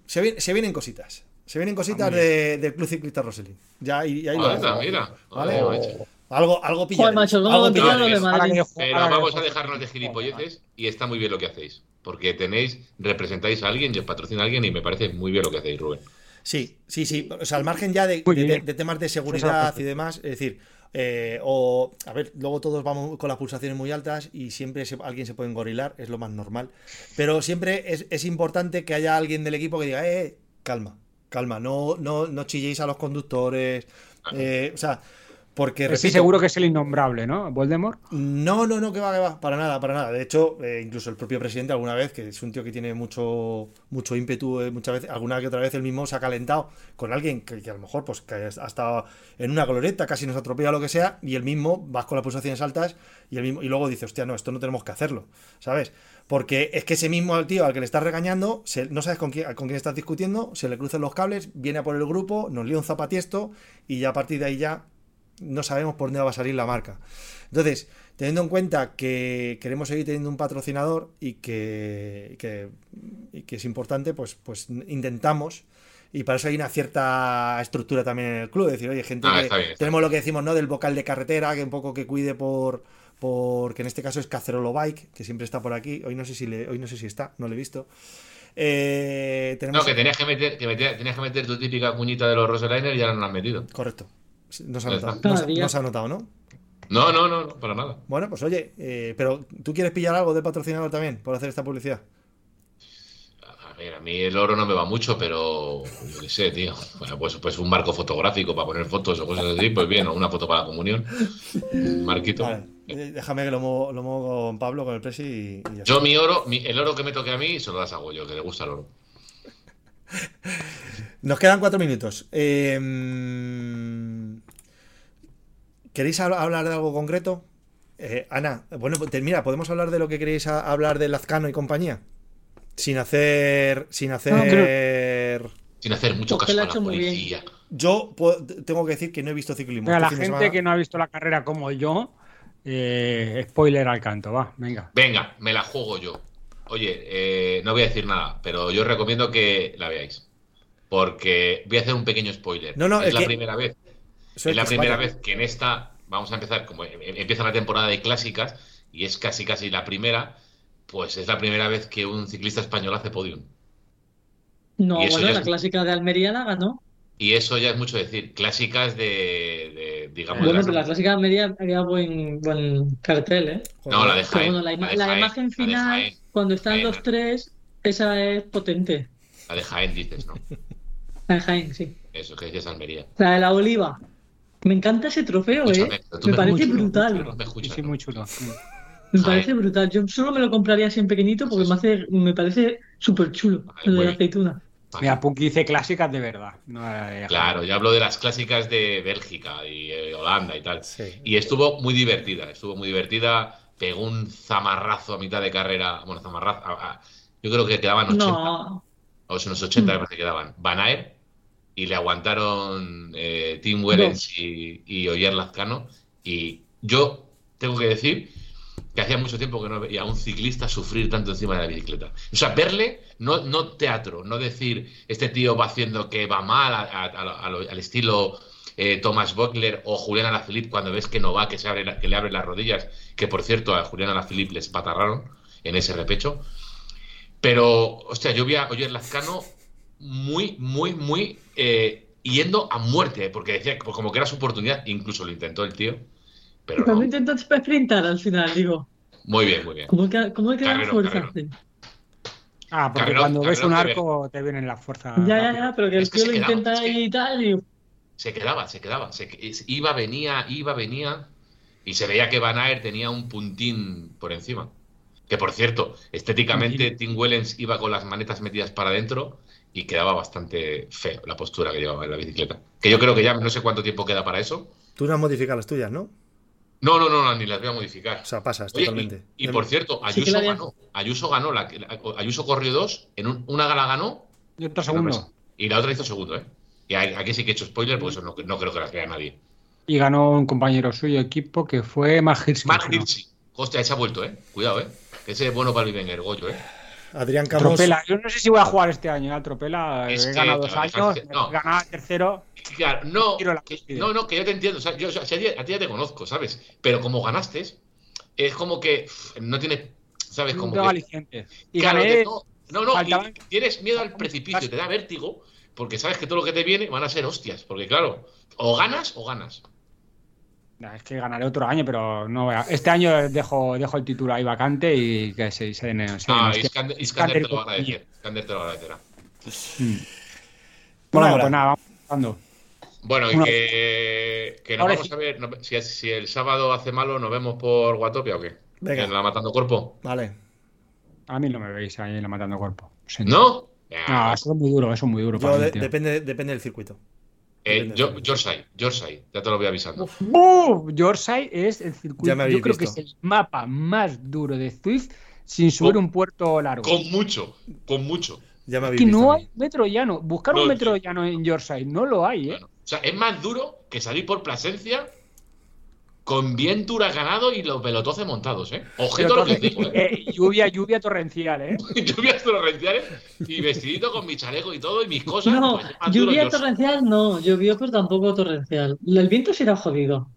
se, vi- se vienen cositas. Se vienen cositas de- del Club Ciclista Roselín. Ya, y, y ahí lo anda, dejo. mira. Vale. Macho. Algo, algo pillaremos. Joder, macho, ¿cómo algo de. Ahora Madrid? yo Pero ahora vamos yo a dejarnos de gilipolleces y está muy bien lo que hacéis. porque tenéis, representáis a alguien y os patrocina a alguien y me parece muy bien lo que hacéis, Rubén. Sí, sí, sí. O sea, al margen ya de, de- de temas de seguridad y demás, es decir, eh, o, a ver, luego todos vamos con las pulsaciones muy altas y siempre se- alguien se puede engorilar, es lo más normal. Pero siempre es, es importante que haya alguien del equipo que diga, eh, calma, calma, no, no, no chilléis a los conductores. eh, o sea, porque Estoy repito, seguro que es el innombrable, ¿no? Voldemort. no, no, no, que va, que va, para nada, para nada. De hecho, eh, incluso el propio presidente alguna vez, que es un tío que tiene mucho, mucho ímpetu, eh, muchas veces, alguna que otra vez él mismo se ha calentado con alguien que, que a lo mejor pues que ha estado en una glorieta, casi nos atropella lo que sea, y él mismo vas con las pulsaciones altas y el mismo, y luego dice, hostia, no, esto no tenemos que hacerlo, ¿sabes? Porque es que ese mismo al tío al que le estás regañando, se- no sabes con quién, con quién estás discutiendo, se le cruzan los cables, viene a por el grupo, nos lía un zapatiesto y ya a partir de ahí ya no sabemos por dónde va a salir la marca. Entonces, teniendo en cuenta que queremos seguir teniendo un patrocinador y que, que- y que es importante, pues, pues intentamos. Y para eso hay una cierta estructura también en el club. Es decir, oye, gente Ah, que está bien, está tenemos lo que decimos, ¿no? Del vocal de carretera, que un poco que cuide por. por que en este caso es Cacerolo Bike, que siempre está por aquí. Hoy no sé si le, hoy no sé si está, no lo he visto. Eh, tenemos. No, que tenías que meter, que meter- tenías que meter tu típica cuñita de los Roseliner y ahora no la has metido. Correcto. No se ha notado. No no se ha notado, ¿no? No, no, no, no, para nada. Bueno, pues oye, eh, pero ¿tú quieres pillar algo del patrocinador también por hacer esta publicidad? A ver, a mí el oro no me va mucho, pero yo qué sé, tío. Bueno, pues, pues un marco fotográfico para poner fotos o cosas así, pues bien, o una foto para la comunión. Un marquito. Vale, eh, déjame que lo muevo, lo muevo con Pablo, con el presi y, y ya Yo mi oro, mi- el oro que me toque a mí, se lo das a Goyo, que le gusta el oro. Nos quedan cuatro minutos. Eh, ¿Queréis hab- hablar de algo concreto? Eh, Ana, bueno, pues, mira, podemos hablar de lo que queréis a- hablar de Lazcano y compañía. Sin hacer. Sin hacer. Sin hacer mucho caso a la hecho muy bien. policía. Yo puedo- tengo que decir que no he visto ciclismo. Venga, este la gente semana. que no ha visto la carrera como yo, eh, spoiler al canto, va, venga. Venga, me la juego yo. Oye, eh, no voy a decir nada, pero yo os recomiendo que la veáis. Porque voy a hacer un pequeño spoiler. No, no, es el la que- primera vez. Eso Es la primera vaya. vez que en esta, vamos a empezar, como em- empieza la temporada de clásicas, y es casi casi la primera, pues es la primera vez que un ciclista español hace podium. No, bueno, la es- clásica de Almería la ganó. Y eso ya es mucho decir. Clásicas de, de, digamos, de Bueno, pero la clásica de Almería había buen, buen cartel, ¿eh? No, la de Jaén. bueno, la, ima- la de la Jaén, imagen la de final, Jaén, cuando están Jaén. los tres, esa es potente. La de Jaén dices, ¿no? La de Jaén, sí. Eso, que dices Almería. La de la oliva. Me encanta ese trofeo, ¿eh? Escúchame, Me parece brutal. escuchas, sí, ¿no? muy chulo. Me parece brutal. Yo solo me lo compraría así en pequeñito porque me hace, me parece súper chulo. Lo de la aceituna. Vale. Mira, Punky dice clásicas de verdad. no la de- Claro, yo hablo de las clásicas de Bélgica y eh, Holanda y tal. Sí. Y estuvo muy divertida, estuvo muy divertida. Pegó un zamarrazo a mitad de carrera. Bueno, zamarrazo. a- a- yo creo que quedaban 80. No, O son unos 80 me parece que quedaban. Van Aert y le aguantaron eh, Tim Wellens y, y Oyer Lazcano. Y yo tengo que decir que hacía mucho tiempo que no veía a un ciclista sufrir tanto encima de la bicicleta. O sea, verle, no, no teatro, no decir este tío va haciendo que va mal a- a- a- a lo- al estilo eh, Thomas Buckler o Julián Alaphilippe cuando ves que no va, que, se abre la- que le abren las rodillas, que por cierto a Julián Alaphilippe les patarraron en ese repecho. Pero, hostia, yo vi a Oyer Lazcano muy, muy, muy eh, yendo a muerte, porque decía que pues, como que era su oportunidad, incluso lo intentó el tío, pero no intentó sprintar al final, digo. Muy bien, muy bien. ¿Cómo que, cómo que Carrero, fuerza? carrero. Ah, porque cuando ves un arco te vienen las fuerzas. Ya, ya, ya, pero que el Es que tío lo quedaba, intenta es que- y tal. Y... Se quedaba, se quedaba. se iba, venía, iba, venía. Y se veía que Van Aert tenía un puntín por encima. Que por cierto, estéticamente Tim Wellens iba con las manetas metidas para adentro y quedaba bastante feo la postura que llevaba en la bicicleta. Que yo creo que ya no sé cuánto tiempo queda para eso. Tú no has modificado las tuyas, ¿no? No, no, no, no, ni las voy a modificar. O sea, pasas Oye, totalmente. y, y por cierto, Sí que Ayuso la ganó. Ayuso ganó. La, la- Ayuso corrió dos. En un- una gala ganó Y otro segundo. y la otra hizo segundo, ¿eh? Y aquí sí que he hecho spoiler, porque eso no, no creo que las vea nadie. Y ganó un compañero suyo equipo que fue Mark Hirschi. Mark. Hirschi. Hostia, se ha vuelto, ¿eh? Cuidado, ¿eh? Que ese es bueno para el Bivenger, Goyo, ¿eh? Adrián Camos. Tropela. Yo no sé si voy a jugar este año al Tropela. Es He ganado dos años, no. he ganado el tercero. Claro, no, Tiro la que, cúspide. no, no, que yo te entiendo. O sea, yo, o sea, a ti, ya te conozco, ¿sabes? Pero como ganaste, es como que pff, no tiene. ¿Sabes? No Como tengo que. Y claro, gané. que no, no, no, y tienes miedo al precipicio, te da vértigo, porque sabes que todo lo que te viene van a ser hostias, porque claro, o ganas o ganas. Nah, Es que ganaré otro año, pero no voy a- Este año dejo, dejo el título ahí vacante y que se, se den. se den Ah. Iskander, Iskander te lo va a Iskander te lo agradecerá. Mm. Bueno, pues nada, vamos pasando. Bueno, y que, que nos Ahora vamos sí. a ver, no- si, si el sábado hace malo, nos vemos por Guatopia o qué. Venga. En la Matando Cuerpo. Vale. A mí no me veis ahí en la matando cuerpo. Siento. ¿No? No, eso es muy duro, eso es muy duro. Yo para mí, de- tío. depende, depende del circuito. Eh, Yorkshire, Yorkshire, ya te lo voy avisando. ¡Buf! Yorkshire es el circuito. Ya me habéis Yo creo visto. que es el mapa más duro de Swift sin subir Con- un puerto largo. Con mucho, con mucho. Ya me Es que visto no hay metro llano. Buscar No, un metro llano en Yorkshire no lo hay, ¿eh? Bueno, o sea, es más duro que salir por Plasencia con viento huracanado y los pelotoces montados, ¿eh? Pero lo que digo, ¿eh? eh, lluvia, lluvia torrencial, ¿eh? Lluvias torrenciales y vestidito con mi chaleco y todo y mis cosas. No, pues lluvia torrencial no, llovió pero tampoco torrencial. El viento sí era jodido.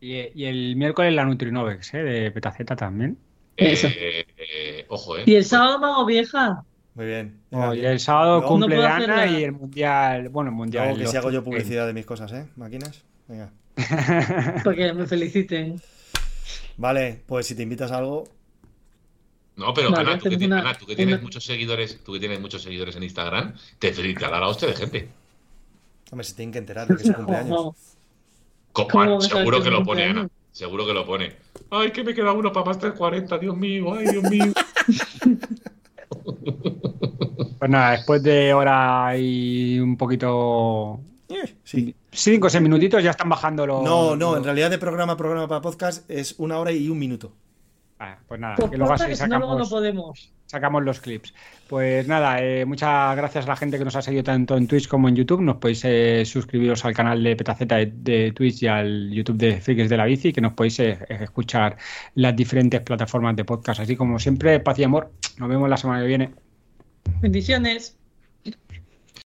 Y, y el miércoles la Nutrinovex, ¿eh? De Petaceta también. Eso. Eh, eh, ojo, ¿eh? Y el sábado me hago vieja. Muy bien. Oh, y el sábado No. cumple No Ana y el mundial. Bueno, el mundial. Luego que si hago yo publicidad de mis cosas, ¿eh? Máquinas. Venga. Para que me feliciten. Vale, pues si te invitas a algo, No, pero Vale, Ana, tú que, una- Ana, tú que tienes una- muchos seguidores, tú que tienes muchos seguidores en Instagram, te felicitará la hostia de gente. hombre, se tienen que enterar de que es su cumpleaños. Vamos. Co- ¿Cómo Ana, vas a saber seguro que lo pone, Ana. Seguro que lo pone. Ay, que me queda uno para más de 40, Dios mío, ay, Dios mío. Pues nada, después de hora y un poquito. Eh, Sí. Cinco o seis minutitos ya están bajando los. No, no, en realidad de programa a programa para podcast es una hora y un minuto. Vale, pues nada, Pues que luego así si no, sacamos, podemos. sacamos los clips. Pues nada, eh, muchas gracias a la gente que nos ha seguido tanto en Twitch como en YouTube. Nos podéis eh, suscribiros al canal de Petaceta de, de Twitch y al YouTube de Frikis de la Bici, que nos podéis eh, escuchar las diferentes plataformas de podcast. Así como siempre, paz y amor. Nos vemos la semana que viene. Bendiciones.